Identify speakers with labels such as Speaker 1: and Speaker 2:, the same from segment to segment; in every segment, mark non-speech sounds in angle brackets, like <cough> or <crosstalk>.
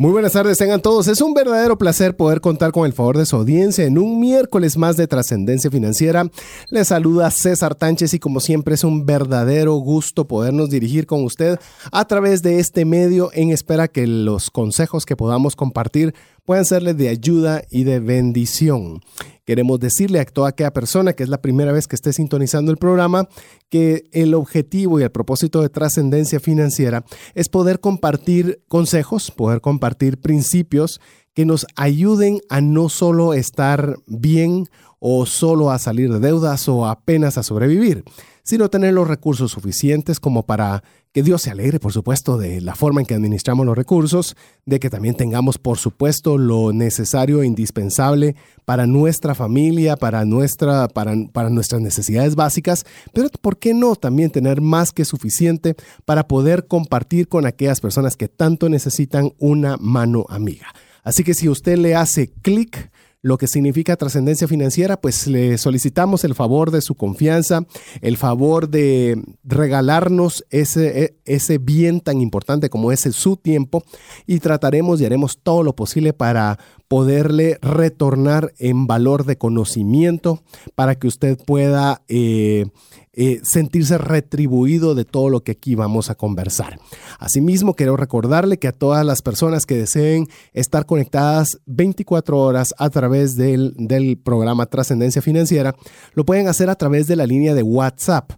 Speaker 1: Muy buenas tardes, tengan todos. Es un verdadero placer poder contar con el favor de su audiencia en un miércoles más de trascendencia financiera. Les saluda César Tánchez y como siempre es un verdadero gusto podernos dirigir con usted a través de este medio en espera que los consejos que podamos compartir puedan serles de ayuda y de bendición. Queremos decirle a toda aquella persona que es la primera vez que esté sintonizando el programa que el objetivo y el propósito de trascendencia financiera es poder compartir consejos, poder compartir principios que nos ayuden a no solo estar bien o solo a salir de deudas o apenas a sobrevivir, sino tener los recursos suficientes como para que Dios se alegre, por supuesto, de la forma en que administramos los recursos, de que también tengamos, por supuesto, lo necesario e indispensable para nuestra familia, para, nuestra, para, para nuestras necesidades básicas, pero ¿por qué no también tener más que suficiente para poder compartir con aquellas personas que tanto necesitan una mano amiga? Así que si usted le hace clic, lo que significa trascendencia financiera, pues le solicitamos el favor de su confianza, el favor de regalarnos ese, e, ese bien tan importante como es su tiempo y trataremos y haremos todo lo posible para poderle retornar en valor de conocimiento para que usted pueda eh, eh, sentirse retribuido de todo lo que aquí vamos a conversar. Asimismo, quiero recordarle que a todas las personas que deseen estar conectadas 24 horas a través del, del programa Trascendencia Financiera, lo pueden hacer a través de la línea de WhatsApp.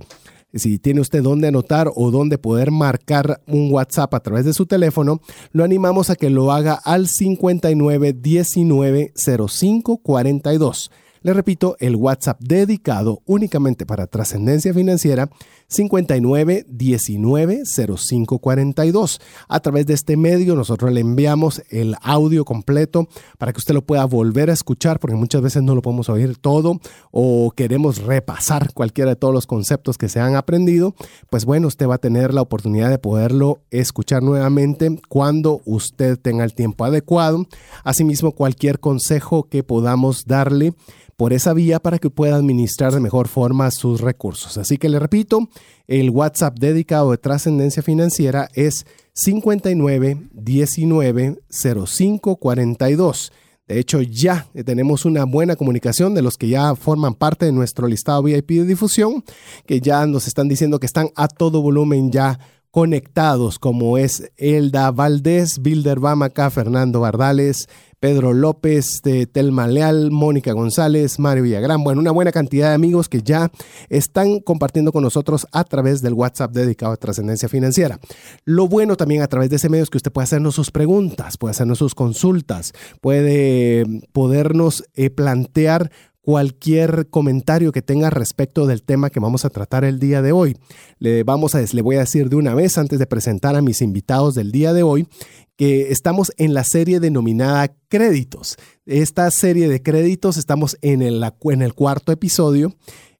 Speaker 1: Si tiene usted dónde anotar o dónde poder marcar un WhatsApp a través de su teléfono, lo animamos a que lo haga al 59 19 05 42. Le repito, el WhatsApp dedicado únicamente para trascendencia financiera 59 19 05 42. A través de este medio nosotros le enviamos el audio completo para que usted lo pueda volver a escuchar porque muchas veces no lo podemos oír todo o queremos repasar cualquiera de todos los conceptos que se han aprendido. Pues bueno, usted va a tener la oportunidad de poderlo escuchar nuevamente cuando usted tenga el tiempo adecuado. Asimismo, cualquier consejo que podamos darle por esa vía para que pueda administrar de mejor forma sus recursos. Así que le repito, el WhatsApp dedicado de trascendencia financiera es 59 19 05 42. De hecho, ya tenemos una buena comunicación de los que ya forman parte de nuestro listado VIP de difusión, que ya nos están diciendo que están a todo volumen ya conectados, como es Elda Valdés, Bilder Bamaca, Fernando Bardales, Pedro López, de Telma Leal, Mónica González, Mario Villagrán. Bueno, una buena cantidad de amigos que ya están compartiendo con nosotros a través del WhatsApp dedicado a trascendencia financiera. Lo bueno también a través de ese medio es que usted puede hacernos sus preguntas, puede hacernos sus consultas, puede podernos eh, plantear cualquier comentario que tenga respecto del tema que vamos a tratar el día de hoy. Le, vamos a, le voy a decir de una vez antes de presentar a mis invitados del día de hoy que estamos en la serie denominada créditos. Esta serie de créditos estamos en el, en el cuarto episodio.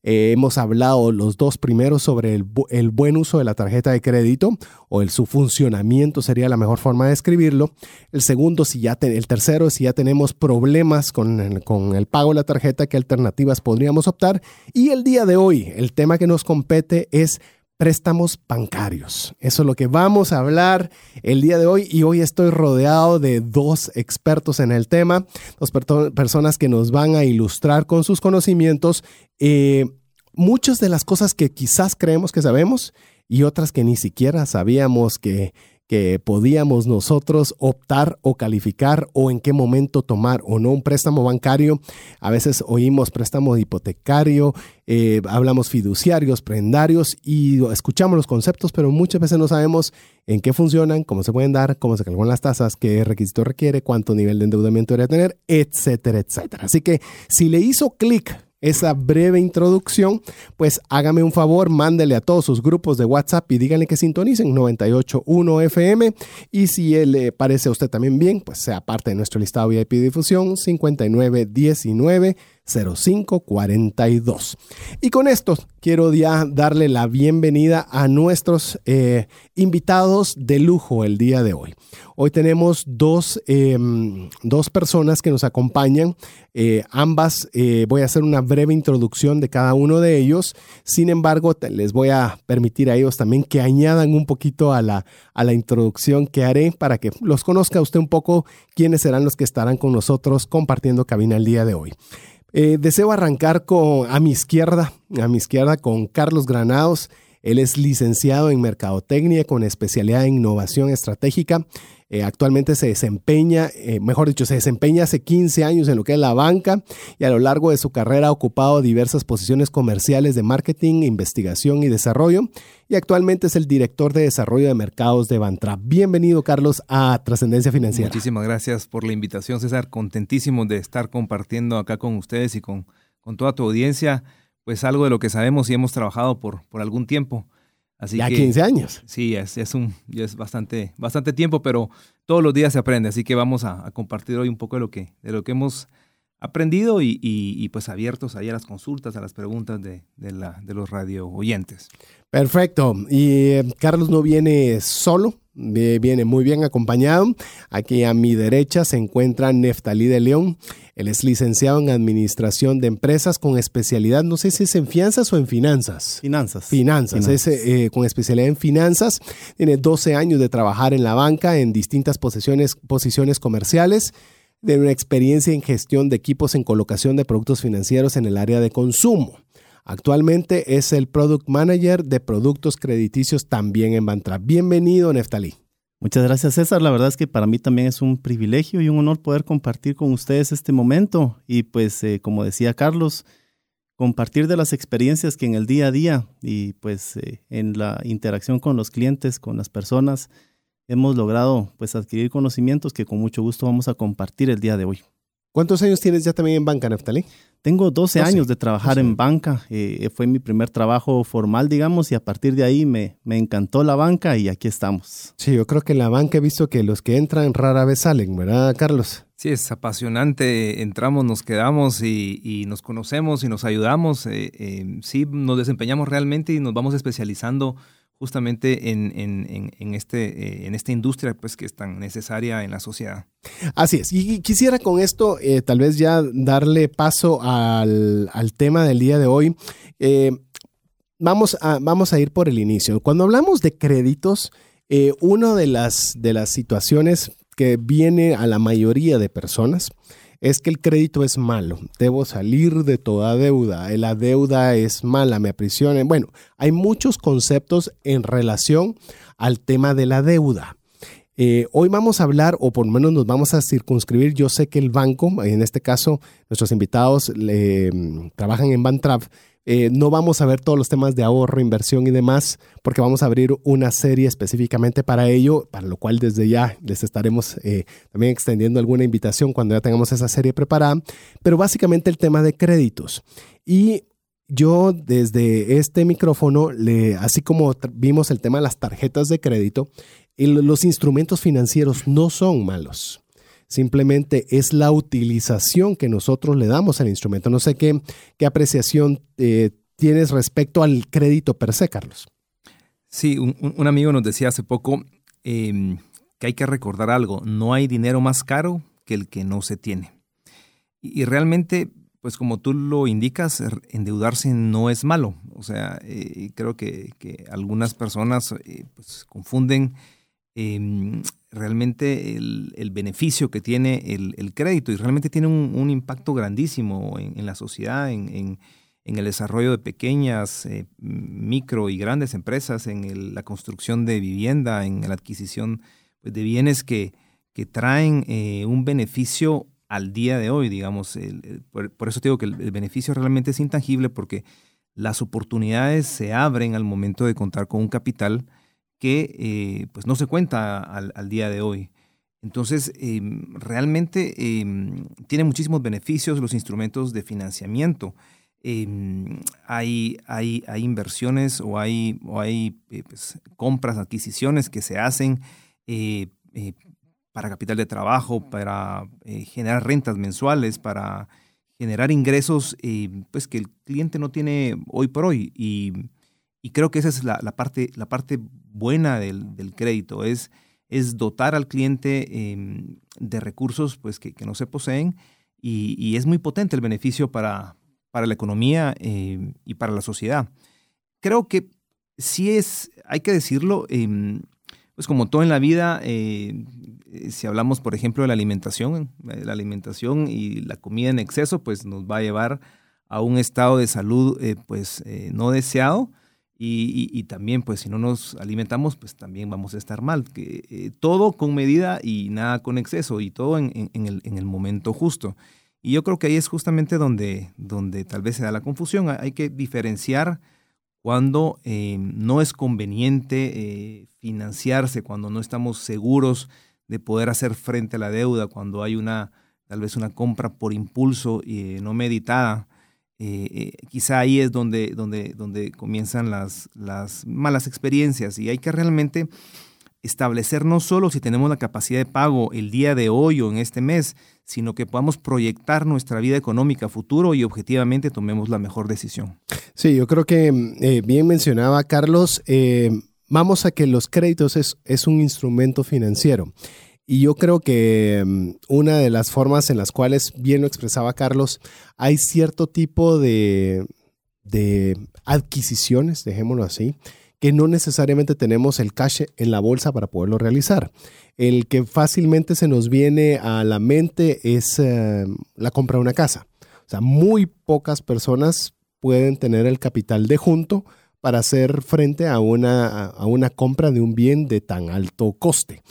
Speaker 1: Eh, hemos hablado los dos primeros sobre el, buen uso de la tarjeta de crédito o el, su funcionamiento sería la mejor forma de describirlo. El segundo, si ya el tercero, si ya tenemos problemas con el, con el pago de la tarjeta, qué alternativas podríamos optar. Y el día de hoy, el tema que nos compete es préstamos bancarios. Eso es lo que vamos a hablar el día de hoy y hoy estoy rodeado de dos expertos en el tema, dos personas que nos van a ilustrar con sus conocimientos eh, muchas de las cosas que quizás creemos que sabemos y otras que ni siquiera sabíamos que, que podíamos nosotros optar o calificar o en qué momento tomar o no un préstamo bancario. A veces oímos préstamo hipotecario, eh, hablamos fiduciarios, prendarios y escuchamos los conceptos, pero muchas veces no sabemos en qué funcionan, cómo se pueden dar, cómo se calculan las tasas, qué requisito requiere, cuánto nivel de endeudamiento debería tener, etcétera, etcétera. Así que si le hizo clic esa breve introducción, pues hágame un favor, mándele a todos sus grupos de WhatsApp y díganle que sintonicen 98.1 FM. Y si le parece a usted también bien, pues sea parte de nuestro listado VIP difusión 5919 0542. Y con esto quiero ya darle la bienvenida a nuestros eh, invitados de lujo el día de hoy. Hoy tenemos dos, em, dos personas que nos acompañan. Eh, ambas eh, voy a hacer una breve introducción de cada uno de ellos. Sin embargo, les voy a permitir a ellos también que añadan un poquito a la, a la introducción que haré para que los conozca usted un poco quiénes serán los que estarán con nosotros compartiendo cabina el día de hoy. Eh, deseo arrancar con, a mi izquierda, a mi izquierda con Carlos Granados. Él es licenciado en Mercadotecnia con especialidad en innovación estratégica. Eh, actualmente se desempeña, eh, mejor dicho, se desempeña hace 15 años en lo que es la banca y a lo largo de su carrera ha ocupado diversas posiciones comerciales de marketing, investigación y desarrollo y actualmente es el director de desarrollo de mercados de Bantra. Bienvenido, Carlos, a Trascendencia Financiera.
Speaker 2: Muchísimas gracias por la invitación, César. Contentísimo de estar compartiendo acá con ustedes y con, con toda tu audiencia, pues algo de lo que sabemos y hemos trabajado por, por algún tiempo
Speaker 1: ya 15 años.
Speaker 2: Sí, es, es, un, es bastante, bastante tiempo, pero todos los días se aprende, así que vamos a, compartir hoy un poco de lo que, de lo que hemos aprendido y, pues abiertos ahí a las consultas, a las preguntas de, la, de los radio oyentes.
Speaker 1: Perfecto. Y eh, Carlos no viene solo, viene muy bien acompañado. Aquí a mi derecha se encuentra Neftalí de León. Él es licenciado en Administración de Empresas con especialidad, no sé si es en finanzas o en finanzas.
Speaker 3: Finanzas.
Speaker 1: Finanzas, Es, eh, con especialidad en finanzas. Tiene 12 años de trabajar en la banca en distintas posiciones, posiciones comerciales. De una experiencia en gestión de equipos en colocación de productos financieros en el área de consumo. Actualmente es el Product Manager de productos crediticios también en Bantra. Bienvenido, Neftalí.
Speaker 3: Muchas gracias, César. La verdad es que para mí también es un privilegio y un honor poder compartir con ustedes este momento. Y pues, eh, como decía Carlos, compartir de las experiencias que en el día a día y pues eh, en la interacción con los clientes, con las personas, hemos logrado pues adquirir conocimientos que con mucho gusto vamos a compartir el día de hoy.
Speaker 1: ¿Cuántos años tienes ya también en banca, Neftalí?
Speaker 3: Tengo 12, años de trabajar en banca. Eh, fue mi primer trabajo formal, digamos, y a partir de ahí me, me encantó la banca y aquí estamos.
Speaker 1: Sí, yo creo que en la banca he visto que los que entran rara vez salen, ¿verdad, Carlos?
Speaker 2: Sí, es apasionante. Entramos, nos quedamos y, nos conocemos y nos ayudamos. Eh, eh, sí, nos desempeñamos realmente y nos vamos especializando justamente en, este, eh, en esta industria pues, que es tan necesaria en la sociedad.
Speaker 1: Así es. Y quisiera con esto eh, tal vez ya darle paso al, tema del día de hoy. Eh, vamos, a, vamos a ir por el inicio. Cuando hablamos de créditos, una de las, de las situaciones que viene a la mayoría de personas es que el crédito es malo, debo salir de toda deuda, la deuda es mala, me aprisionen. Bueno, hay muchos conceptos en relación al tema de la deuda. Eh, hoy vamos a hablar, o por lo menos nos vamos a circunscribir. Yo sé que el banco, en este caso, nuestros invitados mm, trabajan en Bantrap, eh, no vamos a ver todos los temas de ahorro, inversión y demás, porque vamos a abrir una serie específicamente para ello, para lo cual desde ya les estaremos eh, también extendiendo alguna invitación cuando ya tengamos esa serie preparada. Pero básicamente el tema de créditos. Y yo desde este micrófono, le, así como vimos el tema de las tarjetas de crédito, los instrumentos financieros no son malos simplemente es la utilización que nosotros le damos al instrumento. No sé qué, qué apreciación eh, tienes respecto al crédito per se, Carlos.
Speaker 2: Sí, un, amigo nos decía hace poco em, que hay que recordar algo, no hay dinero más caro que el que no se tiene. Y, realmente, pues como tú lo indicas, endeudarse no es malo. O sea, eh, creo que, algunas personas eh, pues, confunden em, realmente el, beneficio que tiene el, crédito y realmente tiene un, impacto grandísimo en, la sociedad, en, el desarrollo de pequeñas, eh, micro y grandes empresas, en la construcción de vivienda, en la adquisición pues, de bienes que, que traen eh, un beneficio al día de hoy, digamos. por, por, eso digo que el beneficio realmente es intangible porque las oportunidades se abren al momento de contar con un capital que eh, pues no se cuenta al, día de hoy. Entonces, em, realmente em, tiene muchísimos beneficios los instrumentos de financiamiento. em, hay, hay, hay, inversiones o hay, o hay eh, pues, compras, adquisiciones que se hacen eh, para capital de trabajo, para generar rentas mensuales, para generar ingresos pues que el cliente no tiene hoy por hoy. Y, creo que esa es la, parte, la parte buena del, del crédito, es es dotar al cliente em, de recursos pues, que, no se poseen y, es muy potente el beneficio para, para la economía em, y para la sociedad. Creo que sí es, hay que decirlo, em, pues como todo en la vida, eh, si hablamos por ejemplo de la alimentación, eh, la alimentación y la comida en exceso pues nos va a llevar a un estado de salud eh, pues no deseado y, también, pues, si no nos alimentamos, pues también vamos a estar mal. Eh, todo con medida y nada con exceso, y todo en, el, momento justo. Y yo creo que ahí es justamente donde, donde tal vez se da la confusión. Hay que diferenciar cuando eh, no es conveniente eh, financiarse, cuando no estamos seguros de poder hacer frente a la deuda, cuando hay una tal vez una compra por impulso y no meditada eh, eh, quizá ahí es donde, donde, donde comienzan las, las malas experiencias y hay que realmente establecer no solo si tenemos la capacidad de pago el día de hoy o en este mes, sino que podamos proyectar nuestra vida económica a futuro y objetivamente tomemos la mejor decisión.
Speaker 1: Sí, yo creo que eh, bien mencionaba Carlos, vamos a que los créditos es, es un instrumento financiero. Y yo creo que mm, una de las formas en las cuales, bien lo expresaba Carlos, hay cierto tipo de, adquisiciones, dejémoslo así, que no necesariamente tenemos el cash en la bolsa para poderlo realizar. El que fácilmente se nos viene a la mente es eh, la compra de una casa. O sea, muy pocas personas pueden tener el capital de junto para hacer frente a una, a una compra de un bien de tan alto coste.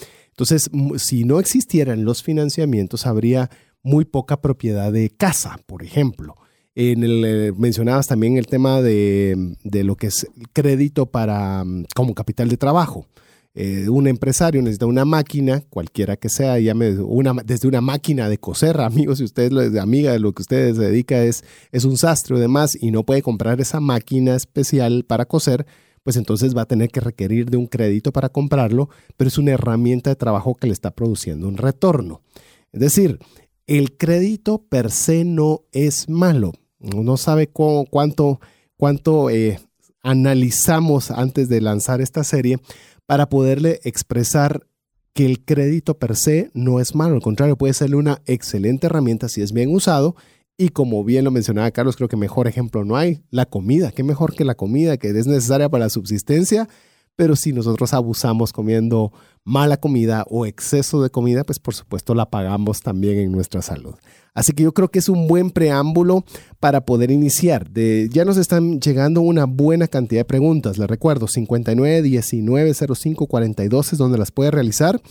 Speaker 1: Entonces, si no existieran los financiamientos, habría muy poca propiedad de casa, por ejemplo. En el, eh, mencionabas también el tema de, lo que es crédito para mm, como capital de trabajo. Eh, un empresario necesita una máquina, cualquiera que sea, llame una, desde una máquina de coser, <laughs> amigos, si usted es amiga de lo que usted se dedica es, es un sastre o demás y no puede comprar esa máquina especial para coser, pues entonces va a tener que requerir de un crédito para comprarlo, pero es una herramienta de trabajo que le está produciendo un retorno. Es decir, el crédito per se no es malo. Uno sabe cuánto, cuánto eh, analizamos antes de lanzar esta serie para poderle expresar que el crédito per se no es malo, al contrario, puede ser una excelente herramienta si es bien usado y como bien lo mencionaba Carlos, creo que mejor ejemplo no hay. La comida, qué mejor que la comida que es necesaria para la subsistencia. Pero si nosotros abusamos comiendo mala comida o exceso de comida, pues por supuesto la pagamos también en nuestra salud. Así que yo creo que es un buen preámbulo para poder iniciar. De, ya nos están llegando una buena cantidad de preguntas. Les recuerdo, 59 19 05 42 es donde las puede realizar.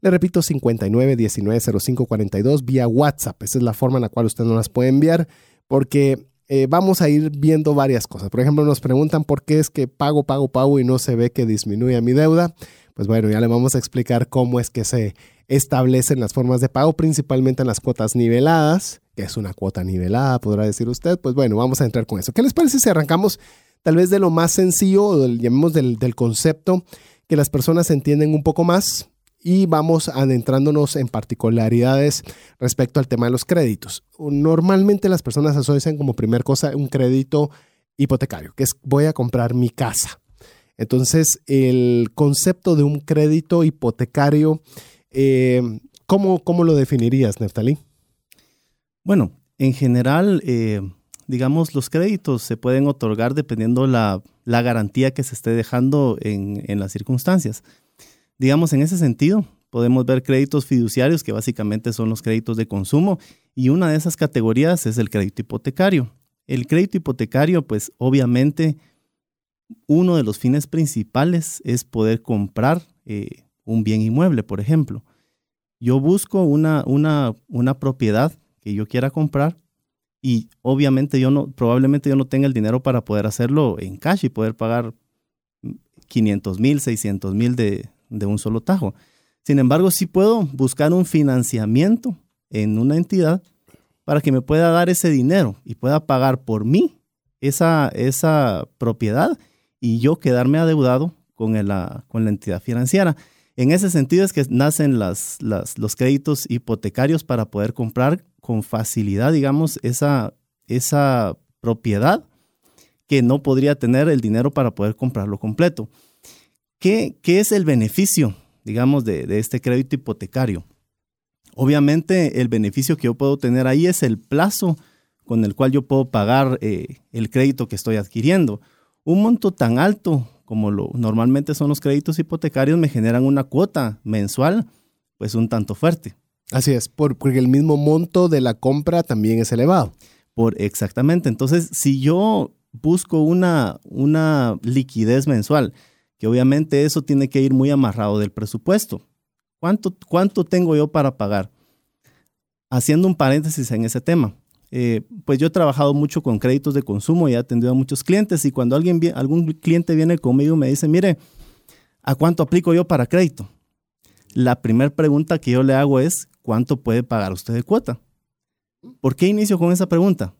Speaker 1: Le repito, 59 19 05 42 vía WhatsApp. Esa es la forma en la cual usted nos las puede enviar porque eh, vamos a ir viendo varias cosas. Por ejemplo, nos preguntan por qué es que pago, pago, pago y no se ve que disminuye mi deuda. Pues bueno, ya le vamos a explicar cómo es que se establecen las formas de pago, principalmente en las cuotas niveladas, que es una cuota nivelada, podrá decir usted. Pues bueno, vamos a entrar con eso. ¿Qué les parece si arrancamos tal vez de lo más sencillo, llamemos del, del concepto que las personas entienden un poco más? Y vamos adentrándonos en particularidades respecto al tema de los créditos. Normalmente las personas asocian como primer cosa un crédito hipotecario, que es voy a comprar mi casa. Entonces, el concepto de un crédito hipotecario, eh, ¿cómo, lo definirías, Neftalí?
Speaker 3: Bueno, en general, eh, digamos, los créditos se pueden otorgar dependiendo la, la garantía que se esté dejando en, en las circunstancias. Digamos, en ese sentido, podemos ver créditos fiduciarios, que básicamente son los créditos de consumo, y una de esas categorías es el crédito hipotecario. El crédito hipotecario, pues obviamente, uno de los fines principales es poder comprar eh, un bien inmueble, por ejemplo. Yo busco una, una, una propiedad que yo quiera comprar y obviamente yo no, probablemente yo no tenga el dinero para poder hacerlo en cash y poder pagar 500 mil, 600 mil de, de un solo tajo. Sin embargo, sí puedo buscar un financiamiento en una entidad para que me pueda dar ese dinero y pueda pagar por mí esa, esa propiedad y yo quedarme adeudado con, la, con la entidad financiera. En ese sentido es que nacen las, los créditos hipotecarios para poder comprar con facilidad, digamos, esa, esa propiedad que no podría tener el dinero para poder comprarlo completo. ¿Qué, qué es el beneficio, digamos, de, de este crédito hipotecario? Obviamente el beneficio que yo puedo tener ahí es el plazo con el cual yo puedo pagar eh, el crédito que estoy adquiriendo. Un monto tan alto como lo normalmente son los créditos hipotecarios me generan una cuota mensual pues un tanto fuerte.
Speaker 1: Así es, porque el mismo monto de la compra también es elevado.
Speaker 3: Por, exactamente. Entonces, si yo busco una, una liquidez mensual, que obviamente eso tiene que ir muy amarrado del presupuesto. ¿Cuánto, ¿Cuánto tengo yo para pagar? Haciendo un paréntesis en ese tema. Eh, pues yo he trabajado mucho con créditos de consumo y he atendido a muchos clientes y cuando alguien, algún cliente viene conmigo y me dice, mire, ¿a cuánto aplico yo para crédito? La primera pregunta que yo le hago es, ¿cuánto puede pagar usted de cuota? ¿Por qué inicio con esa pregunta?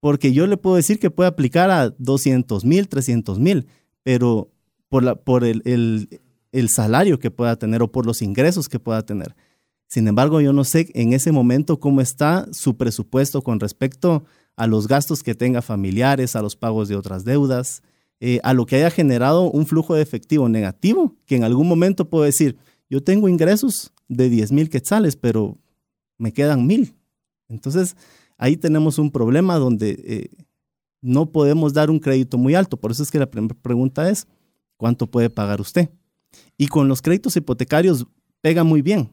Speaker 3: Porque yo le puedo decir que puede aplicar a 200 mil, 300 mil, pero por, la, por el, el salario que pueda tener o por los ingresos que pueda tener. Sin embargo, yo no sé en ese momento cómo está su presupuesto con respecto a los gastos que tenga familiares, a los pagos de otras deudas, eh, a lo que haya generado un flujo de efectivo negativo, que en algún momento puedo decir, yo tengo ingresos de 10 mil quetzales, pero me quedan mil. Entonces, ahí tenemos un problema donde eh, no podemos dar un crédito muy alto. Por eso es que la primera pregunta es, ¿cuánto puede pagar usted? Y con los créditos hipotecarios pega muy bien,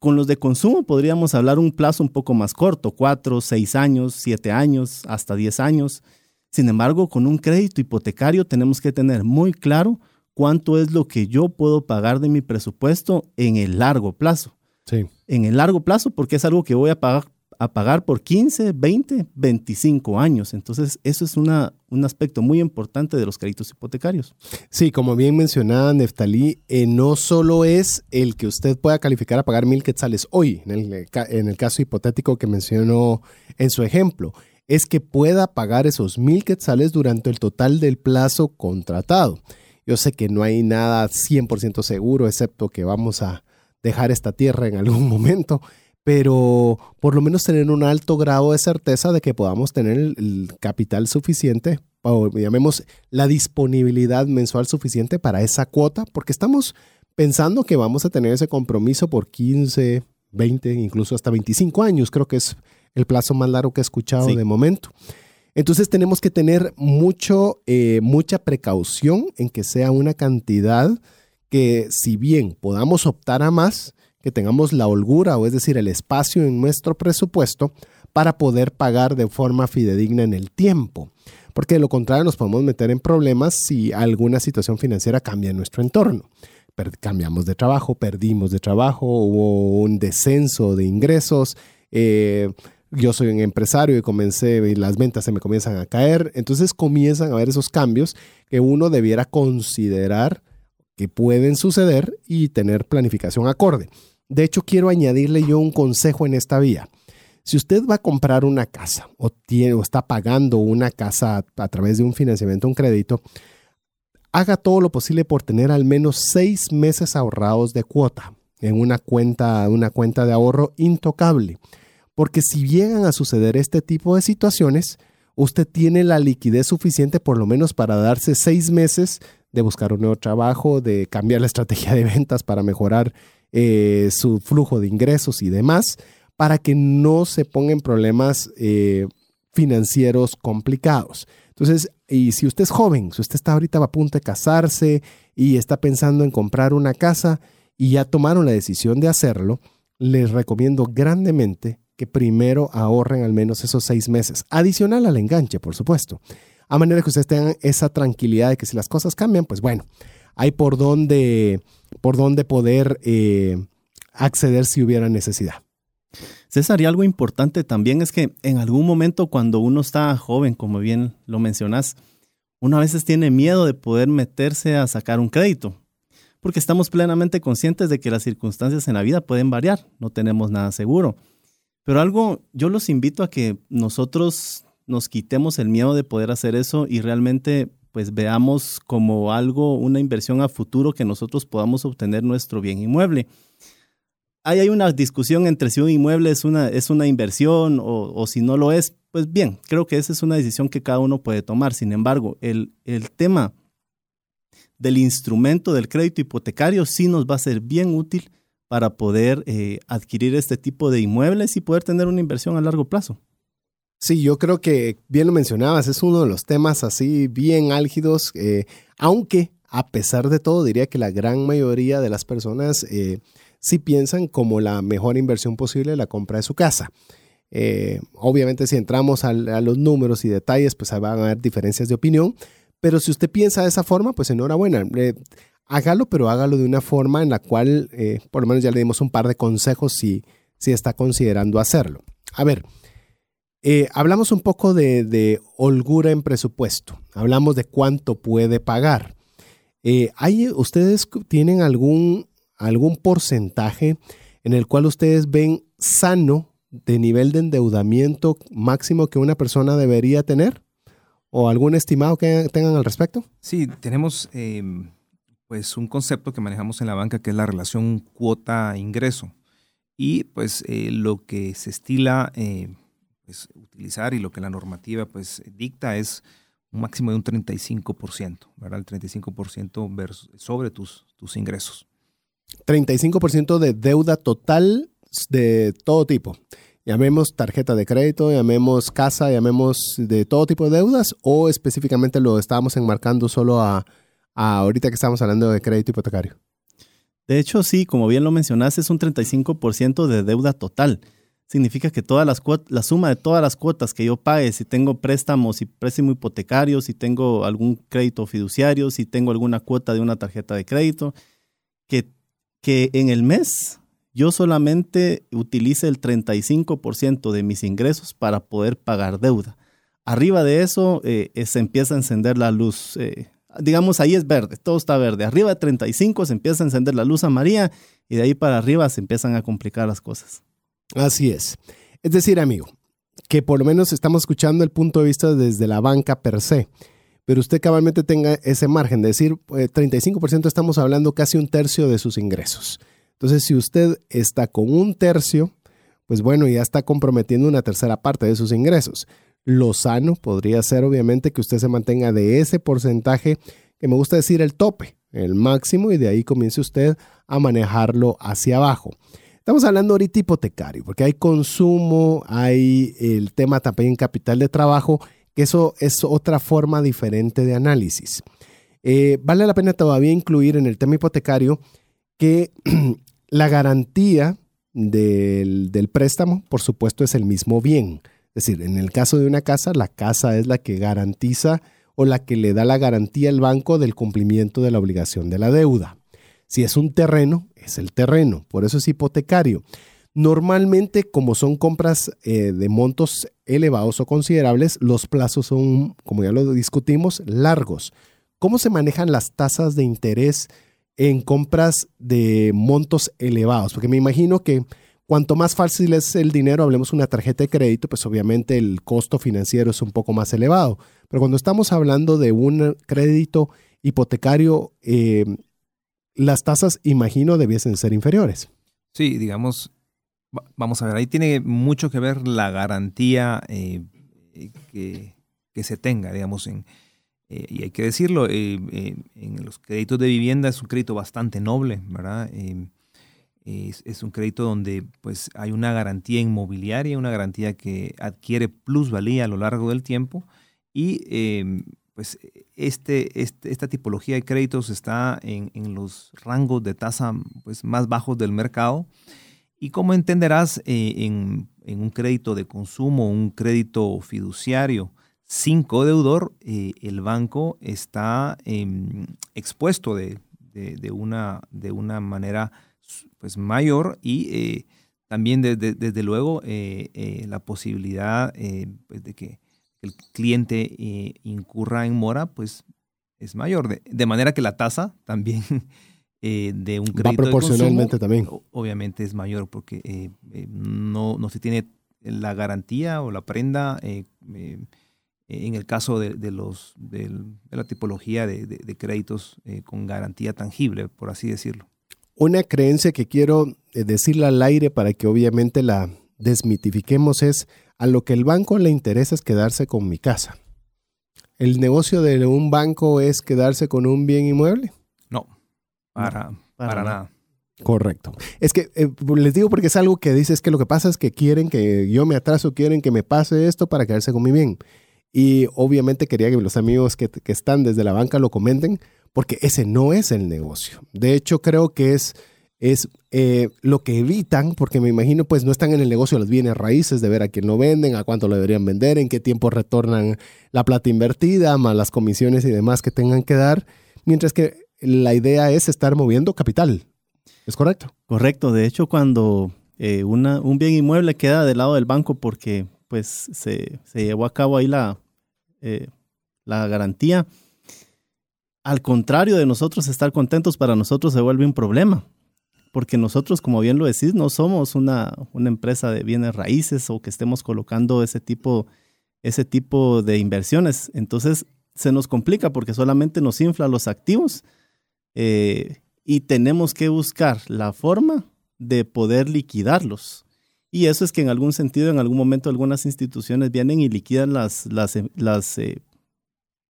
Speaker 3: con los de consumo podríamos hablar un plazo un poco más corto, cuatro, seis años, siete años, hasta diez años. Sin embargo, con un crédito hipotecario tenemos que tener muy claro cuánto es lo que yo puedo pagar de mi presupuesto en el largo plazo.
Speaker 1: Sí.
Speaker 3: En el largo plazo, porque es algo que voy a pagar a pagar por 15, 20, 25 años. Entonces, eso es una, un aspecto muy importante de los créditos hipotecarios.
Speaker 1: Sí, como bien mencionaba Neftalí, eh, no solo es el que usted pueda calificar a pagar mil quetzales hoy, en el, en el caso hipotético que mencionó en su ejemplo, es que pueda pagar esos mil quetzales durante el total del plazo contratado. Yo sé que no hay nada 100% seguro, excepto que vamos a dejar esta tierra en algún <laughs> momento, pero por lo menos tener un alto grado de certeza de que podamos tener el, capital suficiente, o llamemos la disponibilidad mensual suficiente para esa cuota, porque estamos pensando que vamos a tener ese compromiso por 15, 20, incluso hasta 25 años, creo que es el plazo más largo que he escuchado de momento. Entonces tenemos que tener mucho, eh, mucha precaución en que sea una cantidad que si bien podamos optar a más, que tengamos la holgura, o es decir, el espacio en nuestro presupuesto para poder pagar de forma fidedigna en el tiempo. Porque de lo contrario nos podemos meter en problemas si alguna situación financiera cambia en nuestro entorno. cambiamos de trabajo, perdimos de trabajo, hubo un descenso de ingresos. Eh, yo soy un empresario y comencé y las ventas se me comienzan a caer. Entonces comienzan a haber esos cambios que uno debiera considerar que pueden suceder y tener planificación acorde. De hecho, quiero añadirle yo un consejo en esta vía. Si usted va a comprar una casa o, tiene, o está pagando una casa a, través de un financiamiento, un crédito, haga todo lo posible por tener al menos seis meses ahorrados de cuota en una cuenta, una cuenta de ahorro intocable. Porque si llegan a suceder este tipo de situaciones, usted tiene la liquidez suficiente por lo menos para darse seis meses de buscar un nuevo trabajo, de cambiar la estrategia de ventas para mejorar eh, su flujo de ingresos y demás, para que no se pongan problemas eh, financieros complicados. Entonces, y si usted es joven, si usted está ahorita a punto de casarse y está pensando en comprar una casa y ya tomaron la decisión de hacerlo, les recomiendo grandemente que primero ahorren al menos esos seis meses, adicional al enganche, por supuesto, a manera que ustedes tengan esa tranquilidad de que si las cosas cambian, pues bueno, hay por dónde, por dónde poder eh, acceder si hubiera necesidad.
Speaker 3: César, y algo importante también es que en algún momento cuando uno está joven, como bien lo mencionas, uno a veces tiene miedo de poder meterse a sacar un crédito, porque estamos plenamente conscientes de que las circunstancias en la vida pueden variar, no tenemos nada seguro. Pero algo, yo los invito a que nosotros nos quitemos el miedo de poder hacer eso y realmente pues veamos como algo, una inversión a futuro que nosotros podamos obtener nuestro bien inmueble. Ahí hay una discusión entre si un inmueble es una, es una inversión o, si no lo es. Pues bien, creo que esa es una decisión que cada uno puede tomar. Sin embargo, el, el tema del instrumento del crédito hipotecario sí nos va a ser bien útil para poder eh, adquirir este tipo de inmuebles y poder tener una inversión a largo plazo.
Speaker 1: Sí, yo creo que bien lo mencionabas, es uno de los temas así bien álgidos, eh, aunque a pesar de todo diría que la gran mayoría de las personas eh, sí piensan como la mejor inversión posible la compra de su casa. Eh, obviamente si entramos a, a, los números y detalles, pues van a haber diferencias de opinión, pero si usted piensa de esa forma, pues enhorabuena. hágalo, pero hágalo de una forma en la cual, por lo menos ya le dimos un par de consejos si, si está considerando hacerlo. A ver, eh, hablamos un poco de, holgura en presupuesto, hablamos de cuánto puede pagar. Eh, ¿hay, ¿Ustedes tienen algún, algún porcentaje en el cual ustedes ven sano de nivel de endeudamiento máximo que una persona debería tener? ¿O algún estimado que tengan al respecto?
Speaker 2: Sí, tenemos em, pues un concepto que manejamos en la banca que es la relación cuota-ingreso. Y pues eh, lo que se estila pues, utilizar y lo que la normativa pues, dicta es un máximo de un 35%, ¿verdad? El 35% sobre tus, tus ingresos.
Speaker 1: 35% de deuda total de todo tipo. Llamemos tarjeta de crédito, llamemos casa, llamemos de todo tipo de deudas o específicamente lo estábamos enmarcando solo a, a ahorita que estamos hablando de crédito hipotecario.
Speaker 3: De hecho, sí, como bien lo mencionaste, es un 35% de deuda total significa que todas las la suma de todas las cuotas que yo pague, si tengo préstamos y préstamo hipotecario, si tengo algún crédito fiduciario, si tengo alguna cuota de una tarjeta de crédito, que, que en el mes yo solamente utilice el 35% de mis ingresos para poder pagar deuda. Arriba de eso eh, eh, se empieza a encender la luz. Eh, digamos, ahí es verde, todo está verde. Arriba de 35 se empieza a encender la luz amarilla y de ahí para arriba se empiezan a complicar las cosas.
Speaker 1: Así es. Es decir, amigo, que por lo menos estamos escuchando el punto de vista desde la banca per se, pero usted cabalmente tenga ese margen de decir, 35% eh, estamos hablando casi un tercio de sus ingresos. Entonces, si usted está con un tercio, pues bueno, ya está comprometiendo una tercera parte de sus ingresos. Lo sano podría ser, obviamente, que usted se mantenga de ese porcentaje, que me gusta decir el tope, el máximo, y de ahí comience usted a manejarlo hacia abajo. Estamos hablando ahorita hipotecario, porque hay consumo, hay el tema también capital de trabajo, que eso es otra forma diferente de análisis. Eh, vale la pena todavía incluir en el tema hipotecario que <clears throat> la garantía del, del, préstamo, por supuesto, es el mismo bien. Es decir, en el caso de una casa, la casa es la que garantiza o la que le da la garantía al banco del cumplimiento de la obligación de la deuda. Si es un terreno, es el terreno, por eso es hipotecario. Normalmente, como son compras eh, de montos elevados o considerables, los plazos son, como ya lo discutimos, largos. ¿Cómo se manejan las tasas de interés en compras de montos elevados? Porque me imagino que cuanto más fácil es el dinero, hablemos de una tarjeta de crédito, pues obviamente el costo financiero es un poco más elevado. Pero cuando estamos hablando de un crédito hipotecario eh, las tasas, imagino, debiesen ser inferiores.
Speaker 2: Sí, digamos, vamos a ver, ahí tiene mucho que ver la garantía eh, que, se tenga, digamos, en, eh, y hay que decirlo, eh, en los créditos de vivienda es un crédito bastante noble, ¿verdad? Es, es, un crédito donde pues hay una garantía inmobiliaria, una garantía que adquiere plusvalía a lo largo del tiempo y pues este, este, esta tipología de créditos está en, los rangos de tasa pues, más bajos del mercado. Y como entenderás, eh, en, un crédito de consumo, un crédito fiduciario sin codeudor, eh, el banco está em, expuesto de, una, de una manera pues, mayor y eh, también desde luego la posibilidad pues, de que el cliente eh, incurra en mora, pues es mayor. De, manera que la tasa también <laughs> eh, de un crédito.
Speaker 1: Va proporcionalmente también.
Speaker 2: Obviamente es mayor porque eh, no, no se tiene la garantía o la prenda en el caso de, los, de, la tipología de, créditos con garantía tangible, por así decirlo.
Speaker 1: Una creencia que quiero decirle al aire para que obviamente la desmitifiquemos es a lo que el banco le interesa es quedarse con mi casa. ¿El negocio de un banco es quedarse con un bien inmueble?
Speaker 2: No, para, para, nada.
Speaker 1: Correcto. Es que eh, les digo porque es algo que dices que lo que pasa es que quieren que yo me atraso, quieren que me pase esto para quedarse con mi bien. Y obviamente quería que los amigos que, que están desde la banca lo comenten porque ese no es el negocio. De hecho, creo que es es eh, lo que evitan, porque me imagino pues no están en el negocio de los bienes raíces, de ver a quién lo venden, a cuánto lo deberían vender, en qué tiempo retornan la plata invertida, más las comisiones y demás que tengan que dar, mientras que la idea es estar moviendo capital. ¿Es correcto?
Speaker 3: Correcto. De hecho, cuando eh, un bien inmueble queda del lado del banco porque pues se, llevó a cabo ahí la, eh, la garantía, al contrario de nosotros estar contentos, para nosotros se vuelve un problema porque nosotros, como bien lo decís, no somos una, una empresa de bienes raíces o que estemos colocando ese tipo, ese tipo de inversiones. Entonces se nos complica porque solamente nos infla los activos eh, y tenemos que buscar la forma de poder liquidarlos. Y eso es que en algún sentido, en algún momento, algunas instituciones vienen y liquidan las, las, las, eh,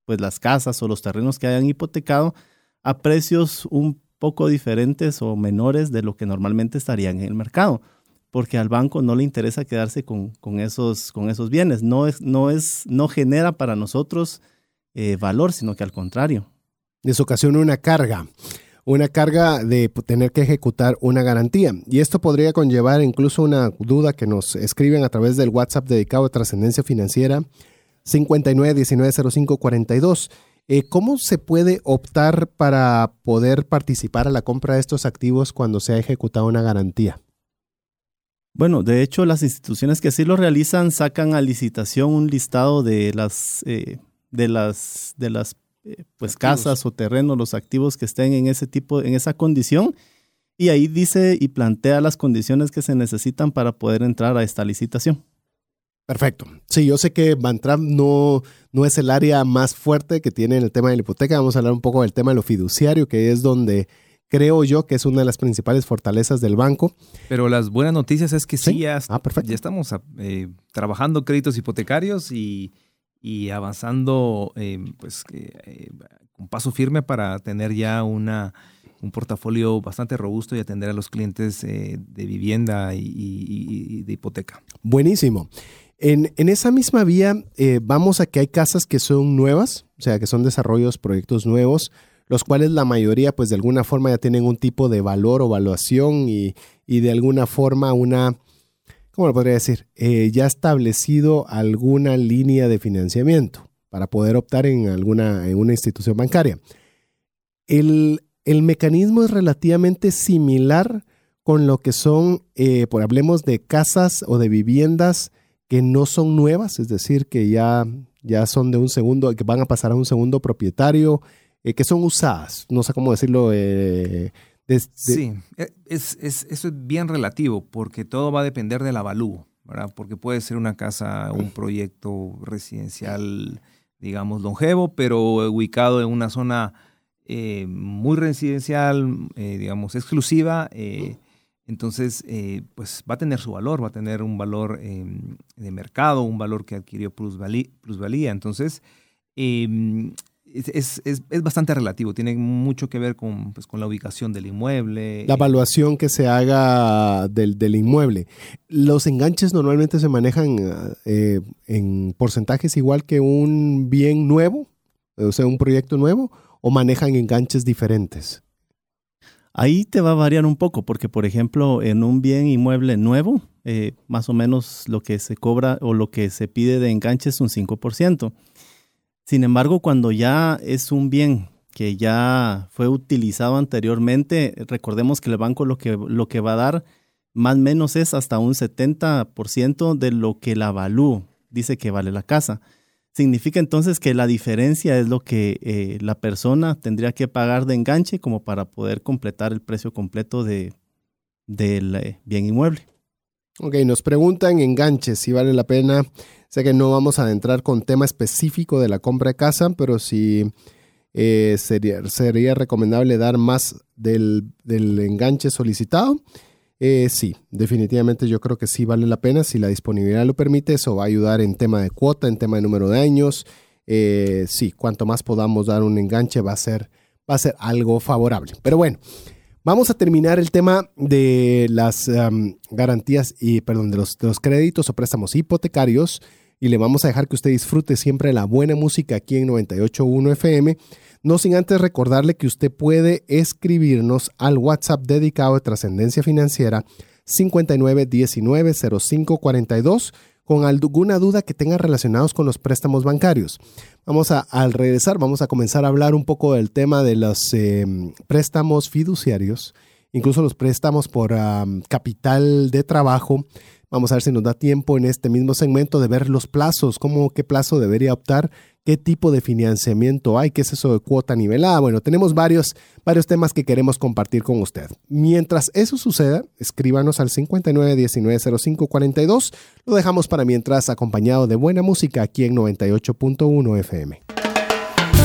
Speaker 3: pues las casas o los terrenos que hayan hipotecado a precios un poco diferentes o menores de lo que normalmente estarían en el mercado, porque al banco no le interesa quedarse con, esos, con esos bienes, no, es, no, es, no genera para nosotros eh, valor, sino que al contrario.
Speaker 1: Les ocasiona una carga, una carga de tener que ejecutar una garantía. Y esto podría conllevar incluso una duda que nos escriben a través del WhatsApp dedicado a trascendencia financiera 59190542. Eh, ¿Cómo se puede optar para poder participar a la compra de estos activos cuando se ha ejecutado una garantía?
Speaker 3: Bueno, de hecho, las instituciones que así lo realizan sacan a licitación un listado de las, eh, de las, de las eh, pues, casas o terrenos, los activos que estén en ese tipo, en esa condición, y ahí dice y plantea las condiciones que se necesitan para poder entrar a esta licitación.
Speaker 1: Perfecto. Sí, yo sé que Bantram no, no es el área más fuerte que tiene en el tema de la hipoteca. Vamos a hablar un poco del tema de lo fiduciario, que es donde creo yo que es una de las principales fortalezas del banco.
Speaker 2: Pero las buenas noticias es que sí, ya, ah, ya, estamos eh, trabajando créditos hipotecarios y, avanzando eh, pues, eh, con paso firme para tener ya una, un portafolio bastante robusto y atender a los clientes de vivienda y de hipoteca.
Speaker 1: Buenísimo. En, esa misma vía, eh, vamos a que hay casas que son nuevas, o sea, que son desarrollos, proyectos nuevos, los cuales la mayoría, pues de alguna forma ya tienen un tipo de valor o evaluación y, de alguna forma una, ¿cómo lo podría decir? Eh, ya establecido alguna línea de financiamiento para poder optar en alguna en una institución bancaria. El, mecanismo es relativamente similar con lo que son, eh, por hablemos de casas o de viviendas que no son nuevas, es decir, que ya, ya son de un segundo, que van a pasar a un segundo propietario, eh, que son usadas, no sé cómo decirlo. Eh,
Speaker 2: sí, e, es, es, eso es bien relativo, porque todo va a depender del avalúo, ¿verdad? Porque puede ser una casa, un proyecto residencial, digamos, longevo, pero ubicado en una zona eh, muy residencial, digamos, exclusiva. Entonces, eh, pues va a tener su valor, va a tener un valor em, de mercado, un valor que adquirió plusvalía. Entonces, em, es, bastante relativo, tiene mucho que ver con, pues, con la ubicación del inmueble.
Speaker 1: La evaluación que se haga del, inmueble. Los enganches normalmente se manejan eh, en porcentajes igual que un bien nuevo, o sea, un proyecto nuevo, o manejan enganches diferentes.
Speaker 3: Ahí te va a variar un poco, porque por ejemplo, en un bien inmueble nuevo, eh, más o menos lo que se cobra o lo que se pide de enganche es un 5%. Sin embargo, cuando ya es un bien que ya fue utilizado anteriormente, recordemos que el banco lo que, lo que va a dar más o menos es hasta un 70% de lo que la avalúo dice que vale la casa. Significa entonces que la diferencia es lo que eh, la persona tendría que pagar de enganche como para poder completar el precio completo de, del eh, bien inmueble.
Speaker 1: Ok, nos preguntan enganches si vale la pena. Sé que no vamos a adentrar con tema específico de la compra de casa, pero si eh, sería, sería recomendable dar más del, enganche solicitado. Eh, sí, definitivamente yo creo que sí vale la pena. Si la disponibilidad lo permite, eso va a ayudar en tema de cuota, en tema de número de años. Eh, sí, cuanto más podamos dar un enganche va a ser, va a ser algo favorable. Pero bueno, Vamos a terminar el tema de las garantías y, perdón, de los, créditos o préstamos hipotecarios y le vamos a dejar que usted disfrute siempre la buena música aquí en 98.1 FM. No sin antes recordarle que usted puede escribirnos al WhatsApp dedicado de trascendencia financiera 59190542 con alguna duda que tenga relacionados con los préstamos bancarios. Vamos a, al regresar, vamos a comenzar a hablar un poco del tema de los em, préstamos fiduciarios, incluso los préstamos por capital de trabajo. Vamos a ver si nos da tiempo en este mismo segmento de ver los plazos, cómo, qué plazo debería optar qué tipo de financiamiento hay, qué es eso de cuota nivelada. Bueno, tenemos varios, varios temas que queremos compartir con usted. Mientras eso suceda, escríbanos al 59190542. Lo dejamos para mientras acompañado de buena música aquí en 98.1 FM.